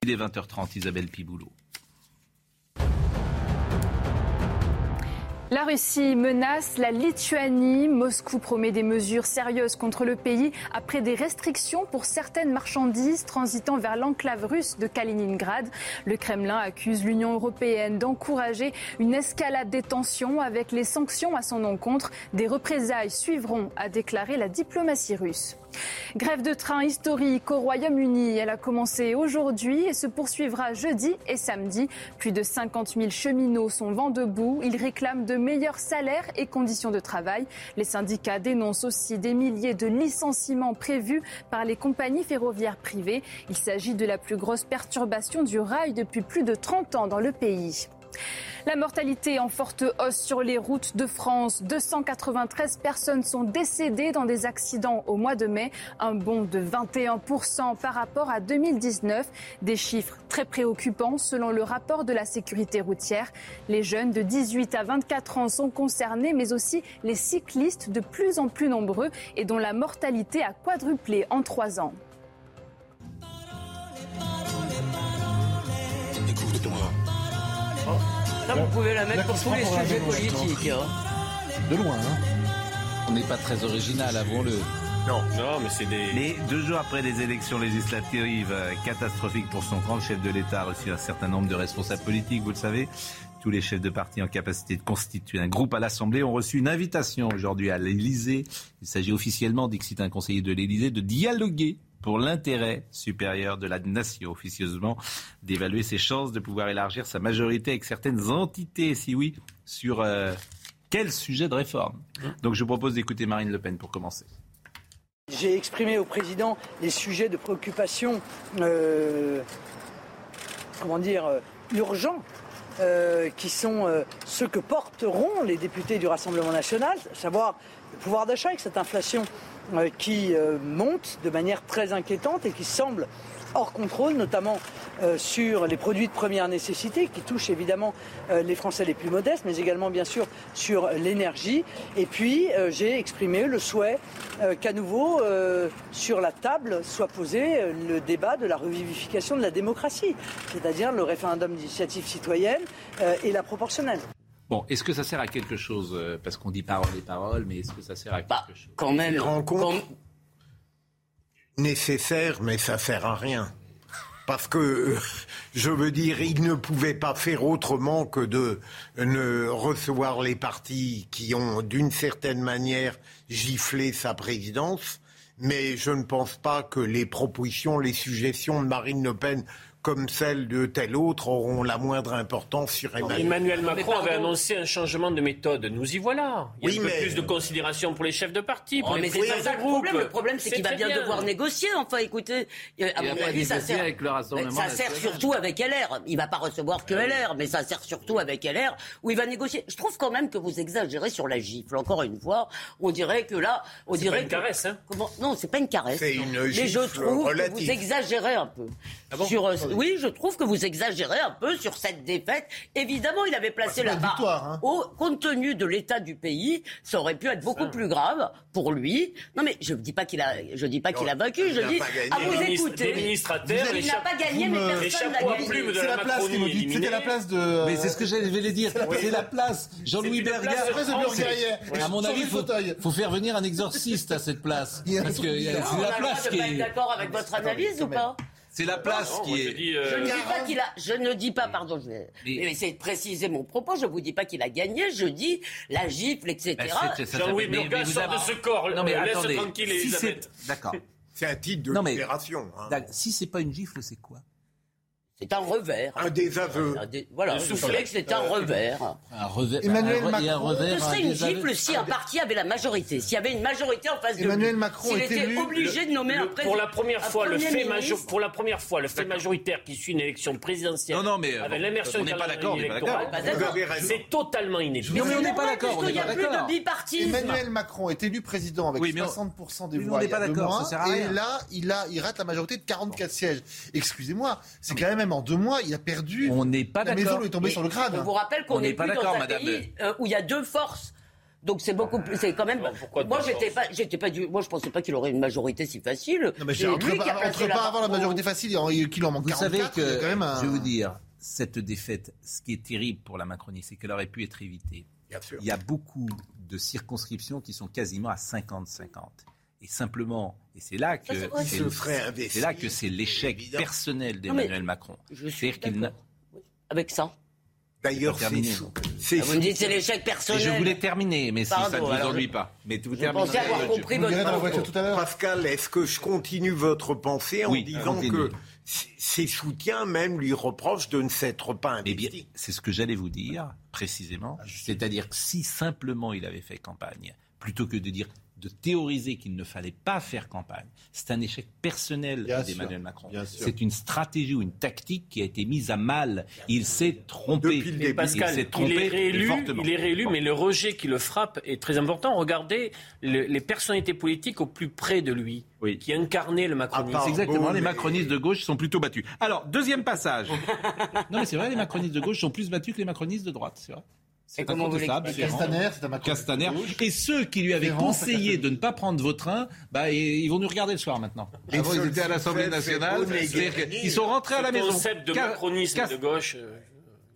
Il est 20h30, Isabelle Piboulot. La Russie menace la Lituanie. Moscou promet des mesures sérieuses contre le pays après des restrictions pour certaines marchandises transitant vers l'enclave russe de Kaliningrad. Le Kremlin accuse l'Union européenne d'encourager une escalade des tensions avec les sanctions à son encontre. Des représailles suivront, a déclaré la diplomatie russe. Grève de train historique au Royaume-Uni. Elle a commencé aujourd'hui et se poursuivra jeudi et samedi. Plus de 50 000 cheminots sont vent debout. Ils réclament de meilleurs salaires et conditions de travail. Les syndicats dénoncent aussi des milliers de licenciements prévus par les compagnies ferroviaires privées. Il s'agit de la plus grosse perturbation du rail depuis plus de 30 ans dans le pays. La mortalité en forte hausse sur les routes de France. 293 personnes sont décédées dans des accidents au mois de mai, un bond de 21% par rapport à 2019. Des chiffres très préoccupants selon le rapport de la sécurité routière. Les jeunes de 18 à 24 ans sont concernés, mais aussi les cyclistes de plus en plus nombreux et dont la mortalité a quadruplé en trois ans. Là, vous pouvez la mettre pour tous les sujets politiques. hein. De loin, hein On n'est pas très original, avouons-le. Non. Non, mais c'est des. Mais deux jours après les élections législatives euh, catastrophiques pour son camp, le chef de l'État a reçu un certain nombre de responsables politiques, vous le savez. Tous les chefs de parti en capacité de constituer un groupe à l'Assemblée ont reçu une invitation aujourd'hui à l'Élysée. Il s'agit officiellement, dit que c'est un conseiller de l'Élysée, de dialoguer pour l'intérêt supérieur de la nation, officieusement, d'évaluer ses chances de pouvoir élargir sa majorité avec certaines entités, si oui, sur euh, quel sujet de réforme. Donc je vous propose d'écouter Marine Le Pen pour commencer. J'ai exprimé au président les sujets de préoccupation, euh, comment dire, euh, urgents, qui sont ceux que porteront les députés du Rassemblement national, à savoir le pouvoir d'achat avec cette inflation qui euh, monte de manière très inquiétante et qui semble hors contrôle, notamment euh, sur les produits de première nécessité qui touchent évidemment euh, les Français les plus modestes, mais également bien sûr sur l'énergie. Et puis euh, j'ai exprimé le souhait euh, qu'à nouveau euh, sur la table soit posé euh, le débat de la revivification de la démocratie, c'est-à-dire le référendum d'initiative citoyenne euh, et la proportionnelle. Bon, est-ce que ça sert à quelque chose euh, Parce qu'on dit parole et parole, mais est-ce que ça sert à quelque chose? Quand même. Nécessaires, mais ça sert à rien. Parce que, euh, je veux dire, il ne pouvait pas faire autrement que de ne recevoir les partis qui ont, d'une certaine manière, giflé sa présidence. Mais je ne pense pas que les propositions, les suggestions de Marine Le Pen, comme celles de tel autre, auront la moindre importance sur Emmanuel. Emmanuel Macron avait annoncé un changement de méthode. Nous y voilà. Il y a Oui, un peu mais- plus de considération pour les chefs de parti, pour Oh, les mais c'est présidents pas ça de le groupe. problème. Le problème, c'est qu'il va bien, devoir négocier. Enfin, écoutez, euh, à mon avis, ça sert. avec le Rassemblement ça sert surtout avec LR. Il va pas recevoir que LR, mais ça sert surtout avec LR où il va négocier. Je trouve quand même que vous exagérez sur la gifle. Encore une fois, on dirait que là, on C'est dirait pas une que- caresse, hein Comment Non, c'est pas une caresse. C'est une mais je trouve que vous exagérez un peu Ah bon sur euh, oui, je trouve que vous exagérez un peu sur cette défaite. Évidemment, il avait placé Bah, la barre victoire, hein. haut, compte tenu de l'état du pays. Ça aurait pu être beaucoup plus grave pour lui. Non, mais je ne dis pas qu'il a, je dis pas qu'il a vaincu. Je dis à vous écouter. il n'a pas gagné, mais me- personne n'a C'est la la place. C'était la place de. Mais c'est ce que j'allais dire. C'est la place. Jean-Louis Berger. À mon avis, faut, fauteuil. faut faire venir un exorciste à cette place. Parce que c'est la place qui est. d'accord avec votre analyse ou pas? C'est la place Non, qui est. dis, euh, Je ne dis pas qu'il a. Je ne dis pas, pardon, je vais, Mais- essayer de préciser mon propos. Je vous dis pas qu'il a gagné. Je dis la gifle, etc. Bah, c'est- Jean-Louis mais- mais vous sort avez- de ce corps. Non, mais Laisse attendez. tranquille Si c'est- Elisabeth. D'accord. C'est un titre de Non, mais- libération. hein. Si c'est pas une gifle, c'est quoi? C'est un revers. Un désaveu. Un dé- Voilà, je que c'est un revers. Un revers. Emmanuel un Macron- revers. Ce serait un une gifle si un parti avait la majorité. S'il y avait une majorité en face de lui. Emmanuel Macron S'il est était élu- obligé de nommer un président. pour la première fois, le fait ministre. majo- pour la première fois, le fait majoritaire qui suit une élection présidentielle. Non, non, mais, avec bon, l'immersion on n'est pas d'accord, on n'est pas électorale, d'accord. Pas d'accord. Vous avez raison. C'est totalement inédit. Non, mais on n'est pas d'accord, n'est n'y pas a plus d'accord. de bipartisme. Emmanuel Macron est élu président avec Oui, mais on- 60% des voix. on n'est il pas d'accord, moins, ça sert à rien. Et là, il, a, il rate la majorité de 44 sièges. Excusez-moi, c'est quand même en deux mois, il a perdu. On n'est pas La maison d'accord. lui est tombée Et sur le crâne. Je vous rappelle qu'on On n'est pas plus dans d'accord, un madame. pays euh, où il y a deux forces. Donc c'est beaucoup plus, c'est quand même. Pourquoi moi j'étais pas, j'étais pas du, moi je pensais pas qu'il aurait une majorité si facile. Non, mais entre lui qui a pas, entre la pas avoir la majorité facile et qu'il en manque Vous 44, savez il y a que, quand même un... je vais vous dire, cette défaite, ce qui est terrible pour la Macronie, c'est qu'elle aurait pu être évitée. Bien sûr. Il y a beaucoup de circonscriptions qui sont quasiment à 50-50. Et simplement, et c'est là que c'est là que c'est l'échec personnel d'Emmanuel Macron. Je suis C'est-à-dire qu'il. Avec ça. D'ailleurs, C'est Ah, Vous me dites c'est l'échec Et personnel. je voulais terminer, mais si ça ne vous ennuie je- pas. Mais vous Je terminez. pensais avoir compris Vous votre dans la propos. voiture tout à l'heure. Pascal, est-ce que je continue votre pensée en Oui, disant continue. que ses soutiens même lui reprochent de ne s'être pas Eh bien, investi c'est ce que j'allais vous dire précisément. Ah, C'est-à-dire que si simplement il avait fait campagne, plutôt que de dire de théoriser qu'il ne fallait pas faire campagne, c'est un échec personnel d'Emmanuel Macron. C'est une stratégie ou une tactique qui a été mise à mal. Il s'est trompé. Depuis le. Pascal, il s'est il trompé est et réélu, fortement. il est réélu, mais le rejet qui le frappe est très important. Regardez le- les personnalités politiques au plus près de lui, Oui. qui incarnaient le macronisme. C'est exactement, Bon, les mais- macronistes de gauche sont plutôt battus. Alors, deuxième passage. non, mais c'est vrai, les macronistes de gauche sont plus battus que les macronistes de droite, c'est vrai. C'est comment vous incontestable, l'expliquez Ferrand. Castaner, c'est un Macron. Castaner. de. Et ceux qui lui avaient Ferrand, conseillé de ne pas prendre vos trains, bah, ils vont nous regarder le soir maintenant. Les Avant, ils seuls étaient à l'Assemblée nationale. Qu'ils sont rentrés à la maison. concept de macronisme de gauche.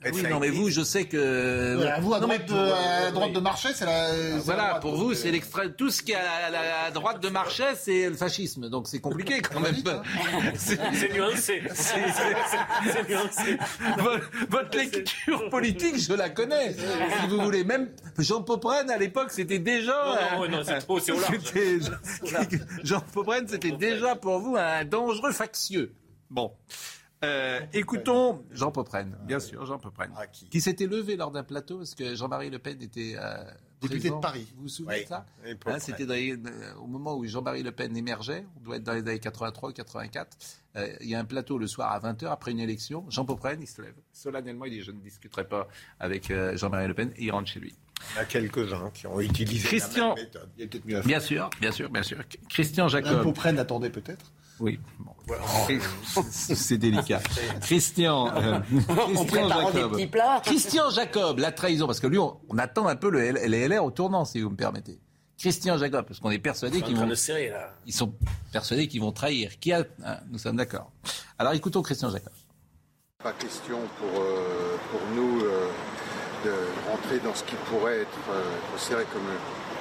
Euh, Oui, non, mais vous, je sais que. Ouais, vous, à Non, mais droite, de, pour- à droite de Marchais, c'est la. c'est la Voilà, droite, pour vous, euh, c'est l'extrême. Tout ce qui est à la, à droite de Marchais, c'est le fascisme. Donc c'est compliqué quand même. C'est- nuancé. C'est nuancé. votre, lecture politique, je la connais. Si vous voulez, même Jean Popren à l'époque, c'était déjà. Non, non, non, c'est trop, c'est au large. Jean Popren, c'était déjà pour vous un dangereux factieux. Bon. Euh, écoutons Jean Popren, bien sûr, Jean Popren, Ah, qui qui s'était levé lors d'un plateau parce que Jean-Marie Le Pen était euh, Député présent. de Paris. Vous vous souvenez Oui, de ça. Hein, C'était euh, au moment où Jean-Marie Le Pen émergeait, on doit être dans les années 83 84. euh, il y a un plateau le soir à 20h après une élection. Jean Popren, il se lève solennellement, il dit Je ne discuterai pas avec Jean-Marie Le Pen et il rentre chez lui. Il y en a quelques-uns qui ont utilisé Christian. la même méthode. Il y a mieux à faire. Bien sûr, bien sûr, bien sûr. Christian Jacob. peu prenne, attendez peut-être. Oui, bon. c'est délicat. Christian, euh, Christian des Jacob. petits plats. Christian Jacob, la trahison, parce que lui, on, on attend un peu le, L- les LR au tournant, si vous me permettez. Christian Jacob, parce qu'on est persuadé qu'ils vont, de serrer, là. ils sont persuadés qu'ils vont trahir. Qui a, hein, nous sommes d'accord. Alors écoutons Christian Jacob. Pas question pour, euh, pour nous euh, de rentrer dans ce qui pourrait être euh, considéré comme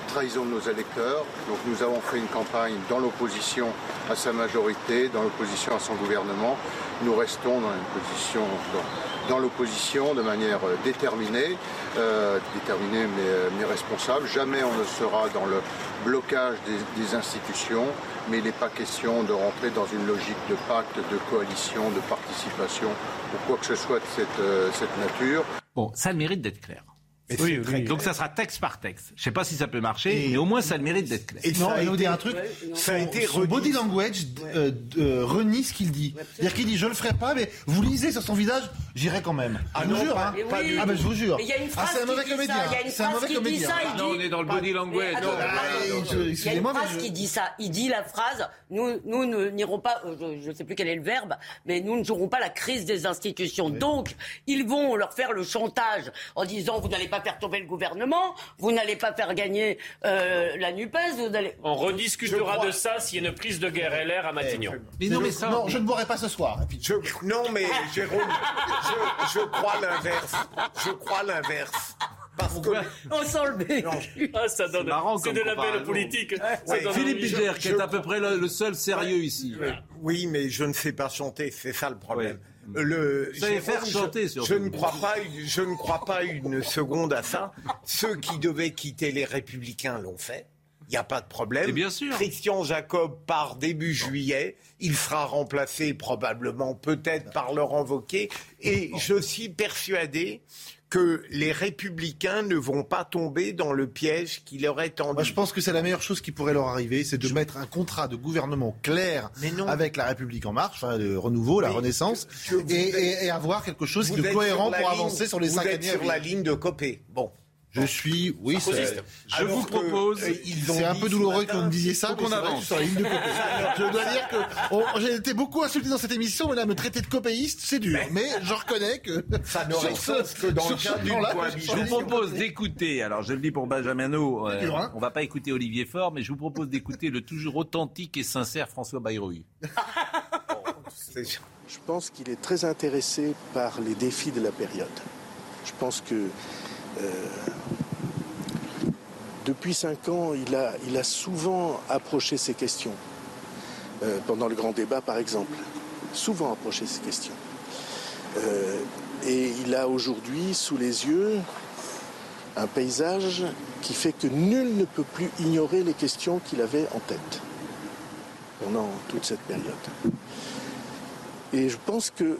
trahison de nos électeurs. Donc nous avons fait une campagne dans l'opposition à sa majorité, dans l'opposition à son gouvernement. Nous restons dans une position dans, dans l'opposition de manière euh, déterminée, euh, déterminée mais, euh, mais responsable. Jamais on ne sera dans le blocage des, des institutions, mais il n'est pas question de rentrer dans une logique de pacte, de coalition, de participation ou quoi que ce soit de cette, euh, cette nature. Bon, ça mérite d'être clair. Mais Oui. Donc ça sera texte par texte. Je sais pas si ça peut marcher, mais au moins ça a le mérite d'être clair. Et non, ça a il va vous été- dire un truc. ça a été son body language euh, euh, renie ce qu'il dit. C'est-à-dire qu'il dit je le ferai pas, mais vous lisez sur son visage, j'irai quand même. Ah je vous jure, pas- hein. pas du Ah ben je vous jure. Mais il y a une ah phrase c'est un mauvais dit comédien. ça, il y a une C'est un phrase mauvais qui dit comédien. ça, Ah non, on est dans le body language. Mais ah. Il y a une mais phrase qui dit ça. Il dit la phrase nous, nous n'irons pas, euh, je ne sais plus quel est le verbe, mais nous ne jouerons pas la crise des institutions. Donc, ils vont leur faire le chantage en disant vous n'allez pas faire tomber le gouvernement, vous n'allez pas faire gagner euh, la NUPES, vous allez. On rediscutera de ça s'il y a une prise de guerre LR à Matignon. Mais non, mais ça. Non, je ne boirai pas ce soir. Et puis- Je- non, mais Jérôme, je, je crois l'inverse. Je crois l'inverse. Parce que On sent le bécu. Ah, ça donne. marrant C'est de la belle politique. Ouais. donne Philippe. Bilger, qui je- est à peu près le, le seul sérieux ici. Oui, mais je ne sais pas chanter, c'est ça le problème. Le, Vous savez Jérôme, faire je- ne crois pas, je ne crois pas une seconde à ça. Ceux qui devaient quitter les Républicains l'ont fait. Il n'y a pas de problème. Et bien sûr. Christian Jacob part début juillet. Il sera remplacé probablement, peut-être par Laurent Wauquiez. Et je suis persuadé que les Républicains ne vont pas tomber dans le piège qui leur est tendu. Moi, je pense que c'est la meilleure chose qui pourrait leur arriver, c'est de mettre un contrat de gouvernement clair Mais non. avec la République en marche, enfin, le renouveau, la Mais renaissance, et, êtes- et- et avoir quelque chose de cohérent pour ligne- avancer sur les vous cinq êtes années. sur la ligne de Copé. Bon. Je suis, oui, c'est. Je Alors vous propose. c'est un peu douloureux que vous me disiez ça, qu'on avance. suis sur la ligne de je dois dire que j'ai été beaucoup insulté dans cette émission, mais là, me traiter de copéiste, c'est dur. Mais je reconnais que Ça n'aurait sur sens que dans le cadre d'une Je vous propose d'écouter, alors je le dis pour Benjamin No, euh, hein on va pas écouter Olivier Faure, mais je vous propose d'écouter le toujours authentique et sincère François Bayrou. Je pense qu'il est très intéressé par les défis de la période. Je pense que euh, depuis cinq ans, il a, il a souvent approché ces questions. Euh, pendant le grand débat, par exemple. Souvent approché ces questions. Euh, et il a aujourd'hui sous les yeux un paysage qui fait que nul ne peut plus ignorer les questions qu'il avait en tête pendant toute cette période. Et je pense que,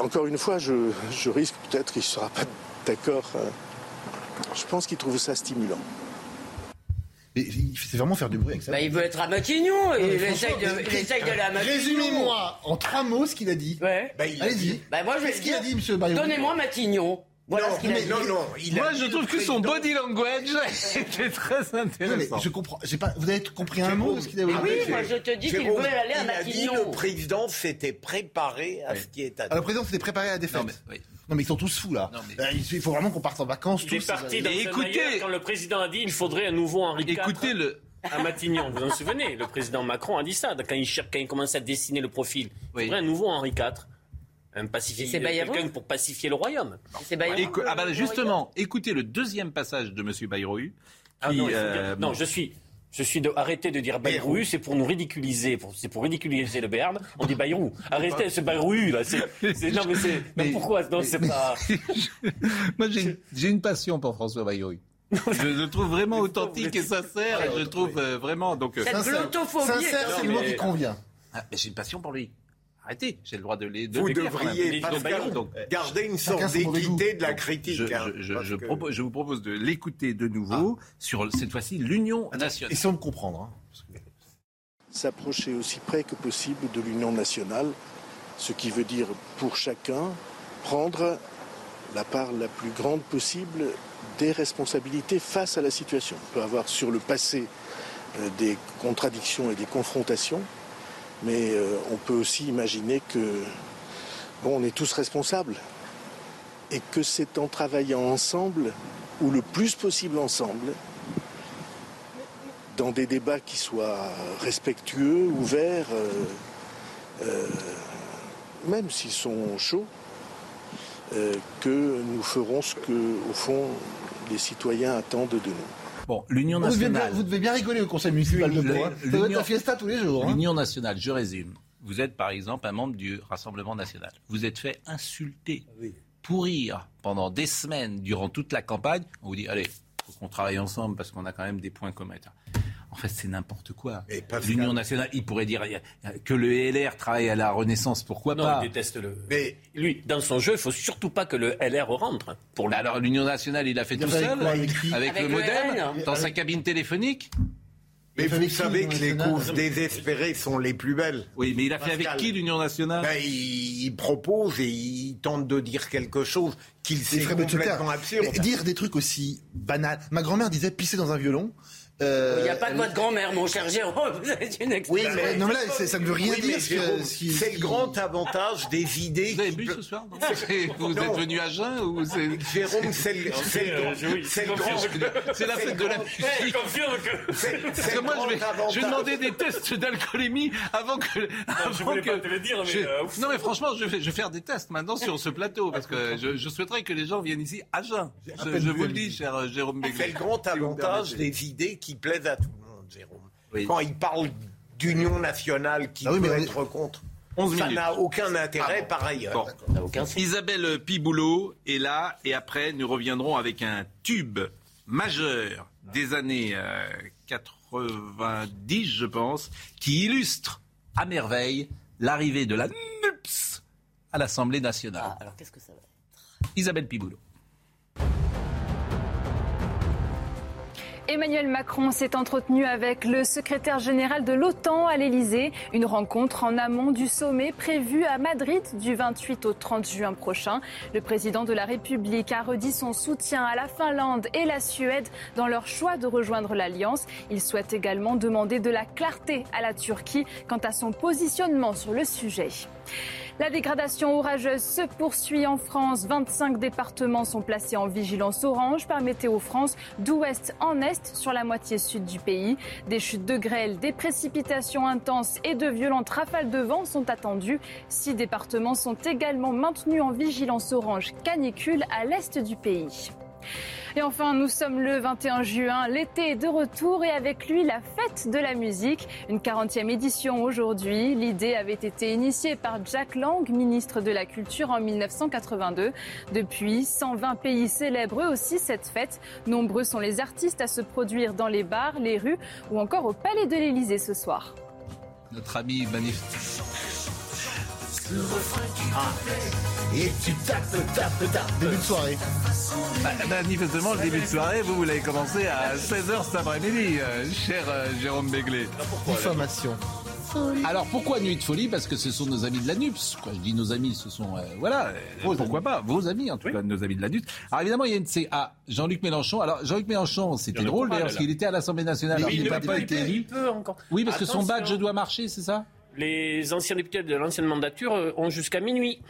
encore une fois, je, risque peut-être qu'il ne sera pas d'accord. euh, je pense qu'il trouve ça stimulant. Mais il- c'est vraiment faire du bruit avec ça. Bah, il veut être à Matignon il essaye de, d'aller à Matignon. Résumez-moi en trois mots ce qu'il a dit. Ouais. Bah, il a Allez-y. dit- Bah, moi, je vais le qu'il a dit, monsieur Bayrou Donnez-moi Matignon. Voilà non, ce qu'il a mais dit. non, non, il Moi, je trouve que son président- body language était très Non, mais intéressant. je comprends. J'ai pas. Vous avez compris un mot de ce qu'il a dit oui, moi, je te dis qu'il veut aller à il a dit Matignon. le président s'était préparé à ce qui est à Ah, le président s'était préparé à la défaite. Non, mais, ils sont tous fous là. Non, mais- Euh, Il faut vraiment qu'on parte en vacances Il est tous. parti dans écoutez- quand le président a dit il faudrait un nouveau Henri IV Écoutez le. à Matignon. Vous vous en souvenez? Le président Macron a dit ça quand il, quand il commençait à dessiner le profil. Il Oui. faudrait un nouveau Henri IV. Un c'est Bayrou quelqu'un pour pacifier le royaume. C'est Bayrou. Ah bah, justement, écoutez le deuxième passage de Monsieur Bayrou. qui, Ah non, euh, non, je suis. Je suis de, arrêtez de dire Bayrou, c'est pour nous ridiculiser, c'est pour ridiculiser le Béarn. On dit Bayrou. Arrêtez ce Bayrou là. C'est, non mais c'est, Mais- pourquoi Non, c'est pas. Moi, j'ai une passion pour François Bayrou. Je le trouve vraiment authentique et sincère. et je le trouve euh, vraiment. Donc, euh, Cette Sincère, c'est le mot mais- qui convient. ah, mais j'ai une passion pour lui. Arrêtez, j'ai le droit de les. De Vous devriez. Pascal, donc, garder une sorte d'équité de la critique. Je, hein, je- je- parce je que- propose, je vous propose de l'écouter de nouveau sur cette fois-ci l'Union nationale. Essayons de comprendre. hein. s'approcher aussi près que possible de l'union nationale, ce qui veut dire pour chacun prendre la part la plus grande possible des responsabilités face à la situation. On peut avoir sur le passé euh, des contradictions et des confrontations, mais euh, on peut aussi imaginer que bon, on est tous responsables et que c'est en travaillant ensemble ou le plus possible ensemble dans des débats qui soient respectueux, ouverts, euh, euh, même s'ils sont chauds, que nous ferons ce que, au fond, les citoyens attendent de nous. Bon, l'Union Vous devez, bien, nationale. vous devez bien rigoler au conseil municipal de Pau. hein. Ça doit être la fiesta tous les jours. hein. L'Union nationale, je résume. Vous êtes par exemple un membre du Rassemblement national. Vous êtes fait insulter, pourrir pendant des semaines durant toute la campagne. On vous dit allez, faut qu'on travaille ensemble parce qu'on a quand même des points communs. En fait, c'est n'importe quoi. L'Union nationale, il pourrait dire que le LR travaille à la Renaissance, pourquoi Non, pas il déteste le. Mais Lui, dans son jeu, il faut surtout pas que le LR rentre. Pour lui. Mais Alors l'Union nationale, il a fait Il tout fait seul, avec le le modem, dans sa cabine téléphonique. Mais vous savez que les causes désespérées sont les plus belles. Oui, mais il a fait Pascal. avec qui l'Union nationale Ben, il, il propose et il tente de dire quelque chose qu'il Il sait complètement absurde. Mais dire des trucs aussi banals. Ma grand-mère disait pisser dans un violon. Euh, Il n'y a pas que elle- votre grand-mère, mon cher Jérôme. Vous êtes une experte. Oui, mais non, mais là, c'est- ça ne veut rien Oui, dire. c'est le grand avantage des idées. Vous avez bu ce soir non Vous Non. êtes venu à jeun ou c'est Jérôme, c'est le, c'est le grand- c'est le confirme grand- c'est la c'est fête de la musique confirme que. c'est- Parce c'est que moi, je vais, je vais avantage. demander des tests d'alcoolémie avant que. avant je voulais que- pas te le dire, mais, je- euh, non, mais franchement, je vais, je vais faire des tests maintenant sur ce plateau parce que je, je souhaiterais que les gens viennent ici à jeun. Je, vous le dis, cher euh, Jérôme C'est Béglé. le grand avantage des idées qui plaisent à tout le monde, Jérôme. Oui. Quand il parle d'union nationale qui Ah oui, peut mais être contre, 11 ça n'a aucun intérêt par ailleurs. Bon. Aucun. Isabelle Piboulot est là et après nous reviendrons avec un tube majeur des années euh, 90, je pense, qui illustre à merveille l'arrivée de la NUPS à l'Assemblée nationale. Ah, alors qu'est-ce que ça va être? Isabelle Piboulot. Emmanuel Macron s'est entretenu avec le secrétaire général de l'OTAN à l'Elysée. Une rencontre en amont du sommet prévu à Madrid du 28 au 30 juin prochain. Le président de la République a redit son soutien à la Finlande et la Suède dans leur choix de rejoindre l'Alliance. Il souhaite également demander de la clarté à la Turquie quant à son positionnement sur le sujet. La dégradation orageuse se poursuit en France. 25 départements sont placés en vigilance orange par Météo France, d'ouest en est sur la moitié sud du pays. Des chutes de grêle, des précipitations intenses et de violentes rafales de vent sont attendues. Six départements sont également maintenus en vigilance orange canicule à l'est du pays. Et enfin, nous sommes le 21 juin, l'été est de retour et avec lui la fête de la musique. Une 40e édition aujourd'hui. L'idée avait été initiée par Jack Lang, ministre de la Culture en 1982. Depuis, 120 pays célèbrent eux aussi cette fête. Nombreux sont les artistes à se produire dans les bars, les rues ou encore au Palais de l'Élysée ce soir. Notre ami magnifique. Et tu tapes, tapes, tapes. Début de soirée. Bah, manifestement, le début de soirée, vous, vous l'avez commencé à 16h cet après-midi, euh, cher euh, Jérôme Béglé. Diffamation. Alors pourquoi Nuit de Folie? Parce que ce sont nos amis de la NUPS. Quand je dis nos amis, ce sont. euh, voilà, pourquoi pas? Vos amis, en tout cas, nos amis de la NUPS. Alors évidemment, il y a une. C'est ah, Jean-Luc Mélenchon. Alors Jean-Luc Mélenchon, c'était drôle d'ailleurs, parce qu'il était à l'Assemblée nationale. Mais alors il n'a pas pas, été il élu. peut encore. Oui, parce que son badge doit marcher, c'est ça? Les anciens députés de l'ancienne mandature euh, ont jusqu'à minuit.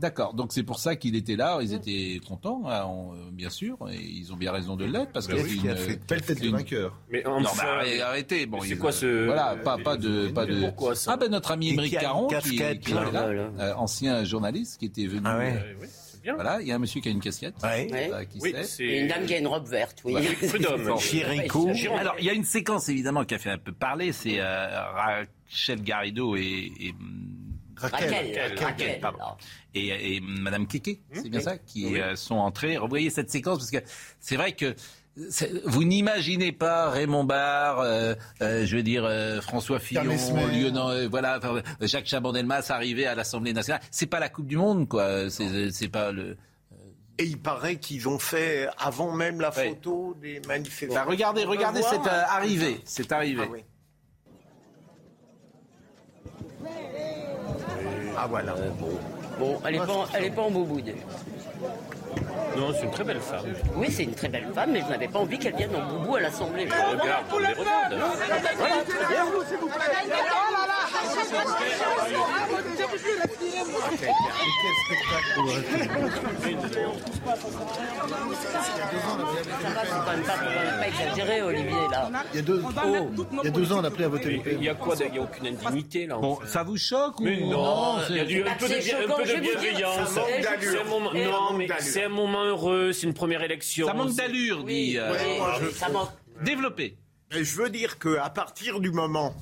D'accord, donc c'est pour ça qu'il était là, ils étaient contents, hein, on- euh, bien sûr, et ils ont bien raison de l'être, parce que c'est qui a une- fait Belle tête de vainqueur. Mais Non, enfin, mais arrêtez, arrêtez. Bon, c'est quoi ce- Voilà, pas, pas de, pas de. Pourquoi ça Ah ben notre ami Et Émeric qui a une Caron, qui, casquette, qui là. là, Voilà. euh, ancien journaliste, qui était venu. Ah ouais. euh, Euh, oui, c'est bien. voilà, il y a un monsieur qui a une casquette. Ouais. Ouais. euh, qui Oui, sait. c'est Et une dame qui a une robe verte, oui. Ouais. Prud'homme. Chirico. Alors, il y a une séquence évidemment qui a fait un peu parler, c'est euh, Rachel Garrido et, et, hum, Raquel. Raquel, et, et Madame Kéké, c'est bien ça, qui Oui. euh, sont entrés. Revoyez cette séquence parce que c'est vrai que vous n'imaginez pas Raymond Barre, euh, euh, je veux dire euh, François Fillon. Lionel, voilà, enfin, Jacques Chaban-Delmas arrivé à l'Assemblée nationale. C'est pas la Coupe du Monde, quoi. C'est pas le. Et il paraît qu'ils ont fait, avant même la Ouais. photo des manifestants. Bah, regardez, regardez cette arrivée, cette arrivée. Ah, oui. Ah voilà. Euh, bon, bon, elle est pas, en- elle est pas en bouboude. Non, c'est une très belle femme. Oui, c'est une très belle femme, mais je n'avais pas envie qu'elle vienne en boubou à l'Assemblée. Regarde, on les regarde. Voilà, très bien. Pas, exagérer, Olivier, là. Il y a deux, Oh. il y a deux ans, on appelait à voter le Il y a quoi Il n'y a aucune indignité là. Bon, ça vous choque ou Mais non, il y a du, un peu de, un peu de bienveillance. ça manque d'allure. C'est un moment, non, mais c'est un moment heureux, c'est une première élection. Ça manque d'allure, dit. Oui, euh, oui, ça manque. Développé. Mais je veux dire qu'à partir du moment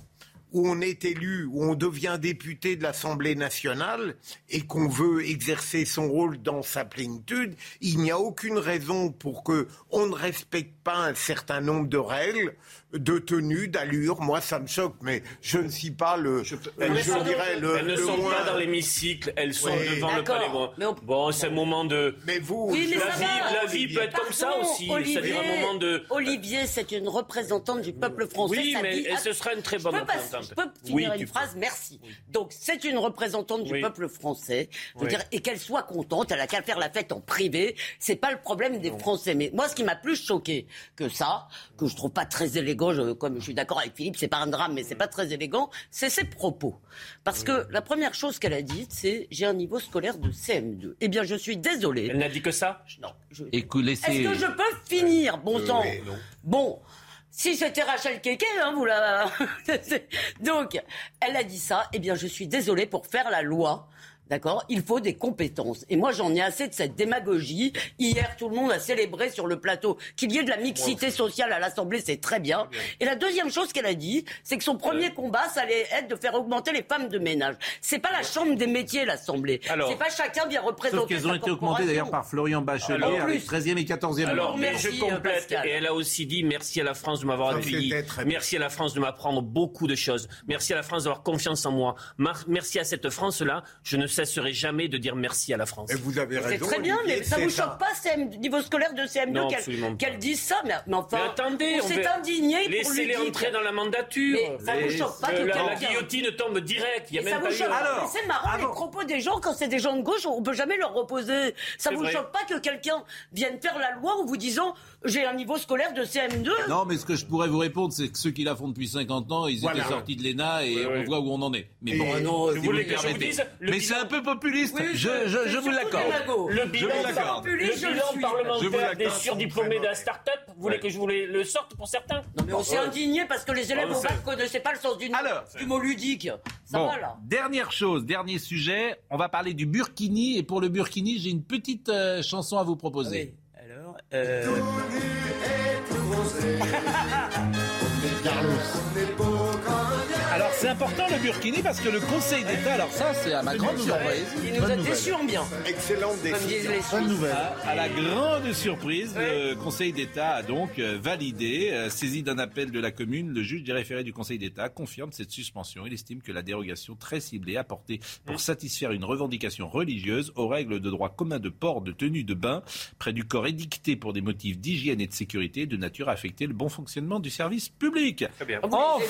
où on est élu, où on devient député de l'Assemblée nationale et qu'on veut exercer son rôle dans sa plénitude, il n'y a aucune raison pour que on ne respecte pas un certain nombre de règles de tenue, d'allure. Moi, ça me choque, mais je ne suis pas le, je, Elles, je dirais le, elles ne le sont moins- pas dans l'hémicycle, elles sont Oui. devant le palais. Bon, mais on- bon c'est un moment de. Mais vous, Oui, mais la vie, va, la vie peut être comme ça aussi. Olivier, C'est-à-dire un moment de. Olivier, c'est une représentante du peuple français. Oui, ça mais dit- et ce serait une très bonne je peux pas- représentante. Je peux finir Oui, une peux. phrase, merci. Donc, c'est une représentante du Oui. peuple français. Je veux Oui. dire, et qu'elle soit contente, elle a qu'à faire la fête en privé. C'est pas le problème des Français. Mais moi, ce qui m'a plus choqué que ça, que je trouve pas très élégant, je- comme je suis d'accord avec Philippe, c'est pas un drame, mais c'est pas très élégant, c'est ses propos. Parce que la première chose qu'elle a dite, c'est j'ai un niveau scolaire de CM2. Eh bien, je suis désolée. Elle n'a dit que ça Non. je- Écoute, laissez. Est-ce que je peux finir, bon Euh, sang oui. Bon. Si c'était Rachel Keke, hein, vous la... Donc, elle a dit ça. Eh bien, je suis désolée pour faire la loi. D'accord? Il faut des compétences. Et moi, j'en ai assez de cette démagogie. Hier, tout le monde a célébré sur le plateau qu'il y ait de la mixité sociale à l'Assemblée, c'est très bien. Et la deuxième chose qu'elle a dit, c'est que son premier combat, ça allait être de faire augmenter les femmes de ménage. C'est pas la chambre des métiers, l'Assemblée. C'est pas chacun bien représenté. Sauf qu'elles ont été augmentées d'ailleurs par Florian Bachelier Alors, avec plus. 13e et 14e. Alors, mais merci, je complète. Pascal. Et elle a aussi dit merci à la France de m'avoir accueilli. Merci à la France de m'apprendre beaucoup de choses. Merci à la France d'avoir confiance en moi. Merci à cette France-là. Je ne cesserai jamais de dire merci à la France. Et vous avez C'est raison. très bien, Olivier, mais ça vous c'est un- choque pas, CM, niveau scolaire de CM2, Non, qu'elle qu'elle dise ça mais, mais enfin, Mais attendez, on on s'est indigné pour lui Laissez-les dire. entrer dans la mandature. Mais ça vous choque pas que la, guillotine tombe direct. Il y a même vous pas eu. choque pas Alors, Mais C'est marrant les propos des gens quand c'est des gens de gauche, on peut jamais leur reposer. Ça C'est vous choque pas que quelqu'un vienne faire la loi en vous disant j'ai un niveau scolaire de CM2 Non, mais ce que je pourrais vous répondre, c'est que ceux qui la font depuis 50 ans, ils Voilà. étaient sortis de l'ENA et Oui, on voit où on en est. Mais Et- bon, non, si vous vous voulez le que je vous permettez. dise, le Mais bilan- c'est un peu populiste. Oui, je, je, je vous l'accorde. Le bilan, le je. Je parlementaire l'accorde. des surdiplômés de la start-up, vous voulez que je vous le sorte pour certains Non mais on s'est indigné parce que les élèves au bac connaissaient pas le sens du, Alors. du mot ludique. Ça Bon, va là dernière chose, dernier sujet, on va parler du Burkini et pour le Burkini, j'ai une petite euh, chanson à vous proposer. Alors, euh, Alors c'est important le Burkini parce que le Conseil d'État, alors ça c'est à ma grande surprise, Il nous a déçus en bien. Excellente décision. Bonne nouvelle. À, à la grande surprise, le Conseil d'État a donc euh, validé, euh, saisi d'un appel de la commune, le juge des référés du Conseil d'État confirme cette suspension. Il estime que la dérogation très ciblée apportée pour satisfaire une revendication religieuse aux règles de droit commun de port de tenue de bain près du corps édicté pour des motifs d'hygiène et de sécurité de nature à affecter le bon fonctionnement du service public. Très bien. Enfin,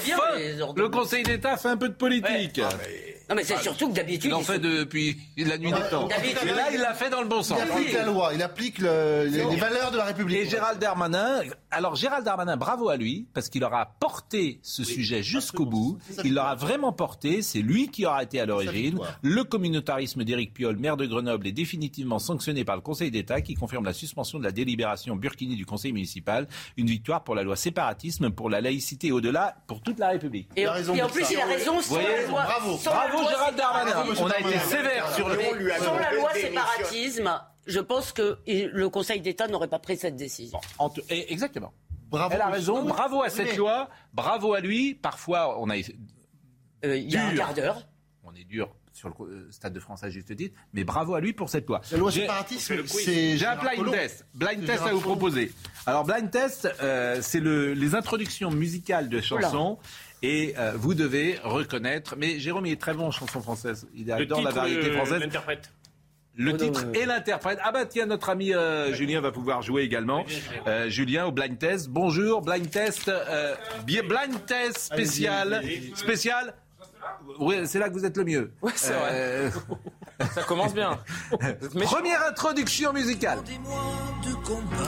le Conseil d'État fait un peu de politique. Non mais c'est surtout que d'habitude Il en fait depuis la nuit des temps. Et là, il l'a fait dans le bon sens. Il applique la loi, il applique le- les, les valeurs de la République. Et Gérald Darmanin, alors Gérald Darmanin, bravo à lui, parce qu'il aura porté ce sujet jusqu'au bout. Il l'aura vraiment porté, c'est lui qui aura été à l'origine. Le communautarisme d'Éric Piolle, maire de Grenoble, est définitivement sanctionné par le Conseil d'État qui confirme la suspension de la délibération burkini du Conseil municipal. Une victoire pour la loi séparatisme, pour la laïcité et au-delà, pour toute la République. Et, Il a raison et en plus, il a raison voyez, la loi. bravo. la Bravo loi Gérald Darmanin. On a été sévère sur le Sur la loi séparatisme, je pense que le Conseil d'État n'aurait pas pris cette décision. Exactement. Bravo. Elle a raison. Bravo à cette loi. Bravo à lui. Parfois, on a Euh, Il y a un Dur. quart d'heure. on est dur sur le euh, Stade de France à juste titre, mais bravo à lui pour cette loi. La loi séparatisme, c'est. J'ai un blind test, blind test à vous proposer. Alors blind test, euh, c'est le, les introductions musicales de chansons. Et euh, vous devez reconnaître. Mais Jérôme, il est très bon en chanson française. Il adore la titre, variété euh, française. l'interprète. Le Oh non, titre mais- et l'interprète. Ah bah tiens, notre ami euh, Julien va pouvoir jouer également. Euh, Julien au blind test. Bonjour, blind test. euh, bien blind test spécial. Spécial. Oui, c'est là que vous êtes le mieux. Ouais, c'est Euh, Ça commence bien. Première introduction musicale.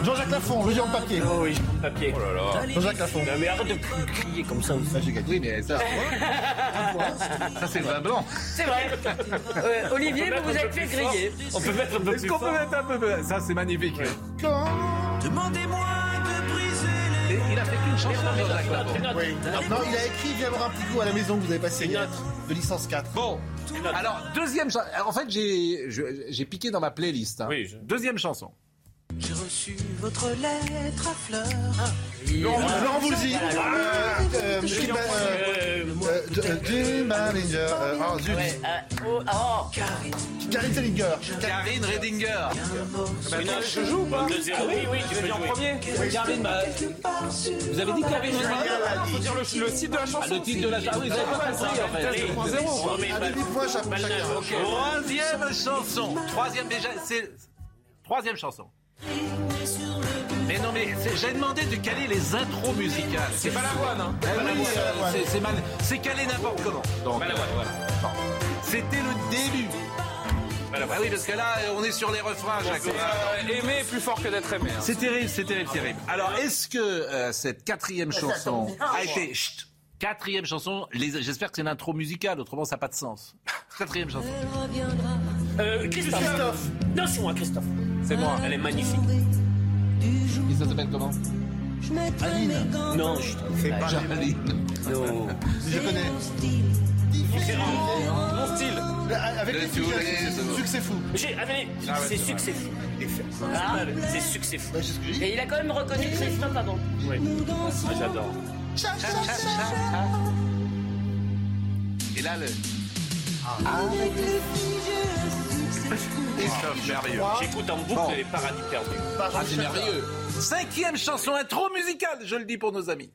Jean-Jacques Lafont, le géant de papier. Oh oui, papier. Oh là là. Jean-Jacques Lafont. Non mais arrête de crier comme ça. Ah, j'ai gagné. Mais ça, ça c'est le vin blanc. C'est vrai. Euh, Olivier, vous vous êtes fait griller. On peut mettre un peu Est-ce plus qu'on fort. peut mettre un peu de- Ça, c'est magnifique. Demandez-moi de briser a fait qu'une chanson, Jean-Jacques Lafont. Non, il a écrit Viens boire un petit coup à la maison que vous avez passé hier, de licence 4. Bon, alors, deuxième chanson. En fait, j'ai piqué dans ma playlist. hein. Oui, je- Deuxième chanson. J'ai reçu votre lettre à fleurs. Laurent Laurent Voulzy. Euh, euh, Jim Ba- euh, euh, euh, Jim Ballinger. euh, Oh, zut. Oh, oh. Karine Selinger. Karine Redinger. Bah, je joue ou pas Oui, oui, tu peux en jouer. premier. Karine, bah, vous avez dit Karine Faut dire le, titre de la chanson. Ah, le titre de la chanson, oui, vous avez pas compris en fait. 13.0, quoi. Allez, dites-moi chaque- chacun. Troisième chanson. Troisième déjà, c'est troisième chanson. Mais non, mais j'ai demandé de caler les intros musicales. C'est pas la voix, non oui, euh, c'est- mal, c'est calé n'importe comment. Bon. C'était le début. Ah oui, parce que là, on est sur les refrains fois. euh, aimer est plus fort que d'être aimé. hein. C'est terrible, c'est terrible, terrible. Alors, est-ce que euh, cette quatrième chanson a été... Chut, quatrième chanson, les- j'espère que c'est une intro musicale, autrement ça n'a pas de sens. Quatrième chanson. Euh, Christophe. Non, c'est moi, Christophe. C'est moi, elle est magnifique. Et ça s'appelle comment? Aline. Non, je C'est pas Jaline. Non. Je connais. Mon style. Avec Le les succès, c'est bon. succès fou. J'ai, ah, Ah c'est succès fou. Ah. C'est succès fou. Dis. Et il a quand même reconnu Christophe avant. Oui. Ah, j'adore. Et là, le... Christophe, merveilleux. J'écoute en boucle Bon. les paradis perdus. Ah, c'est merveilleux. Cinquième chanson intro musicale, je le dis pour nos amis.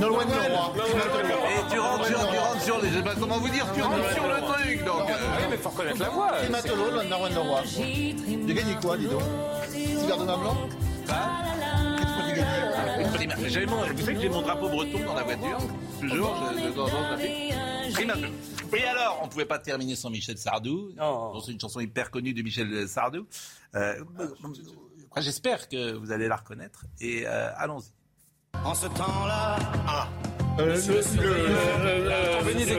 Nolwenn Leroy. Et tu rentres sur, tu rentres sur les, je sais pas comment vous dire, tu rentres sur le truc, donc. euh, Oui, mais faut reconnaître la voix. Primatolo, Nolwenn Leroy. J'ai gagné quoi, dis donc? Six verres de vin blanc Prima- j'avais mon- vous savez que j'ai mon drapeau breton dans la voiture, toujours, je, de temps en temps, je l'applique. Primatolo. Et alors, on pouvait pas terminer sans Michel Sardou. Non. Bon, C'est une chanson hyper connue de Michel Sardou. Euh, enfin, J'espère que vous allez la reconnaître. Et euh, allons-y. En ce temps-là, Euh, le- le-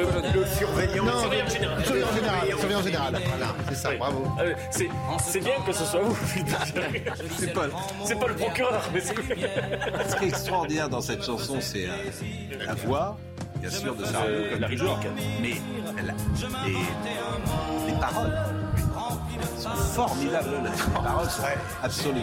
colonels. le surveillant. Non, Surveillant général. surveillant général. Surveillant général. Voilà, c'est ça, bravo. Euh, C'est, c'est bien que ce soit vous. C'est pas, C'est pas le procureur, mais c'est. Ce qui est extraordinaire dans cette chanson, c'est euh, la voix, bien sûr, de Euh, comme la rythmique. mais les paroles Les paroles sont absolues.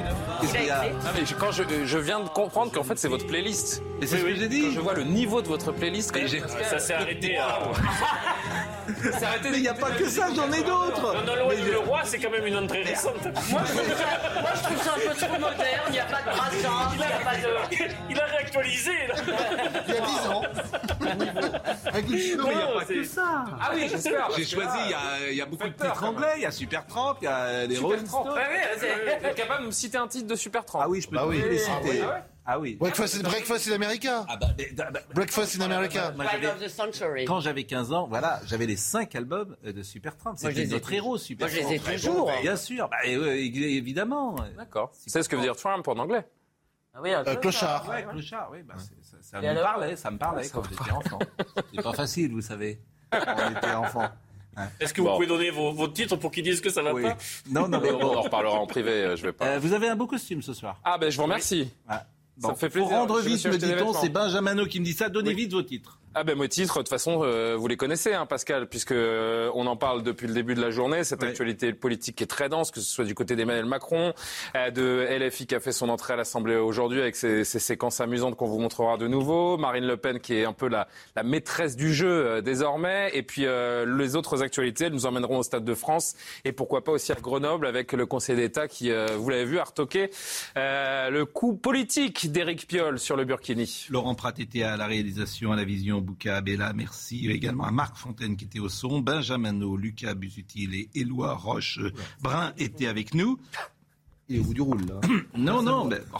Qu'est-ce qu'il y a Ah mais je- quand je, je viens de comprendre qu'en fait c'est votre playlist. Et c'est ce que j'ai dit. Quand je vois le niveau de votre playlist, quand même, ça s'est arrêté à. Mais il n'y a pas que ça, j'en ai d'autres. Non, non, le roi, c'est quand même une entrée récente. Moi, je trouve ça, moi, je trouve ça un peu trop moderne. Il n'y a pas de brassard, il n'y a pas de. Il a réactualisé là. Il y a 10 ans. Avec une Non, cheveux. c'est ça. Ah oui, j'espère. J'ai choisi, il y a, il y a beaucoup de titres anglais, il y a Super Tramp, il y a les Rolling Stones. Ouais, capable de me citer un titre de Super 30 Ah oui, je peux Bah oui. les citer. Ah ouais Ah oui. Breakfast, breakfast in America. Ah bah, mais- bah, bah, Breakfast in America. moi. Quand j'avais 15 ans, voilà, j'avais les 5 albums euh, de Super Tramp. Moi, je C'était les ai notre héros, Super Moi, je les ai toujours. Bien sûr, bah, euh, évidemment. D'accord. C'est ce que veut dire Trump en anglais. Ah oui, un Euh, clochard. Ouais, Clochard, oui, bah, ça, me alors parlait, ça me parlait quand j'étais enfant. C'est pas facile, vous savez, quand on était enfant. Est-ce que vous Bon. pouvez donner vos, vos titres pour qu'ils disent que ça va Oui. pas? Non, non, mais On en reparlera en privé, je vais pas. Euh, vous avez un beau costume ce soir. Ah ben je vous remercie. Bon, me fait faut plaisir. rendre vite, me dit-on. C'est Benjamin qui me dit ça. Donnez Oui. vite vos titres. Ah ben mes titres, de toute façon, euh, vous les connaissez, hein, Pascal, puisque euh, on en parle depuis le début de la journée. Cette actualité politique est très dense, que ce soit du côté d'Emmanuel Macron, euh, de LFI qui a fait son entrée à l'Assemblée aujourd'hui avec ses, ses séquences amusantes qu'on vous montrera de nouveau, Marine Le Pen qui est un peu la, la maîtresse du jeu euh, désormais, et puis euh, les autres actualités, elles nous emmèneront au Stade de France et pourquoi pas aussi à Grenoble avec le Conseil d'État qui, euh, vous l'avez vu, a retoqué euh, le coup politique d'Éric Piolle sur le Burkini. Laurent Prat était à la réalisation, à la vision, Bouka Abella, merci également à Marc Fontaine qui était au son, Benjamin No, Lucas Busutil et Éloi Roche Brun étaient avec nous. Il est au bout du roule, là. Non, non, mais bon.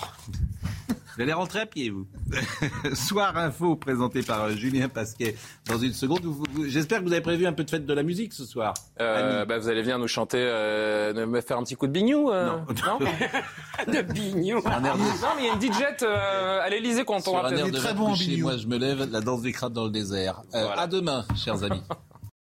Vous allez rentrer à pied, vous. Soir Info présenté par euh, Julien Pasquet dans une seconde. Vous- vous- J'espère que vous avez prévu un peu de fête de la musique ce soir. Euh, bah, vous allez venir nous chanter, euh, me faire un petit coup de bignou euh, Non. De bignou. Un air de, Non, mais il y a une DJ euh, à l'Élysée qu'on entendra un air peut-être. de très bon bignou. moi je me lève, la danse des crabes dans le désert. Euh, Voilà. À demain, chers amis.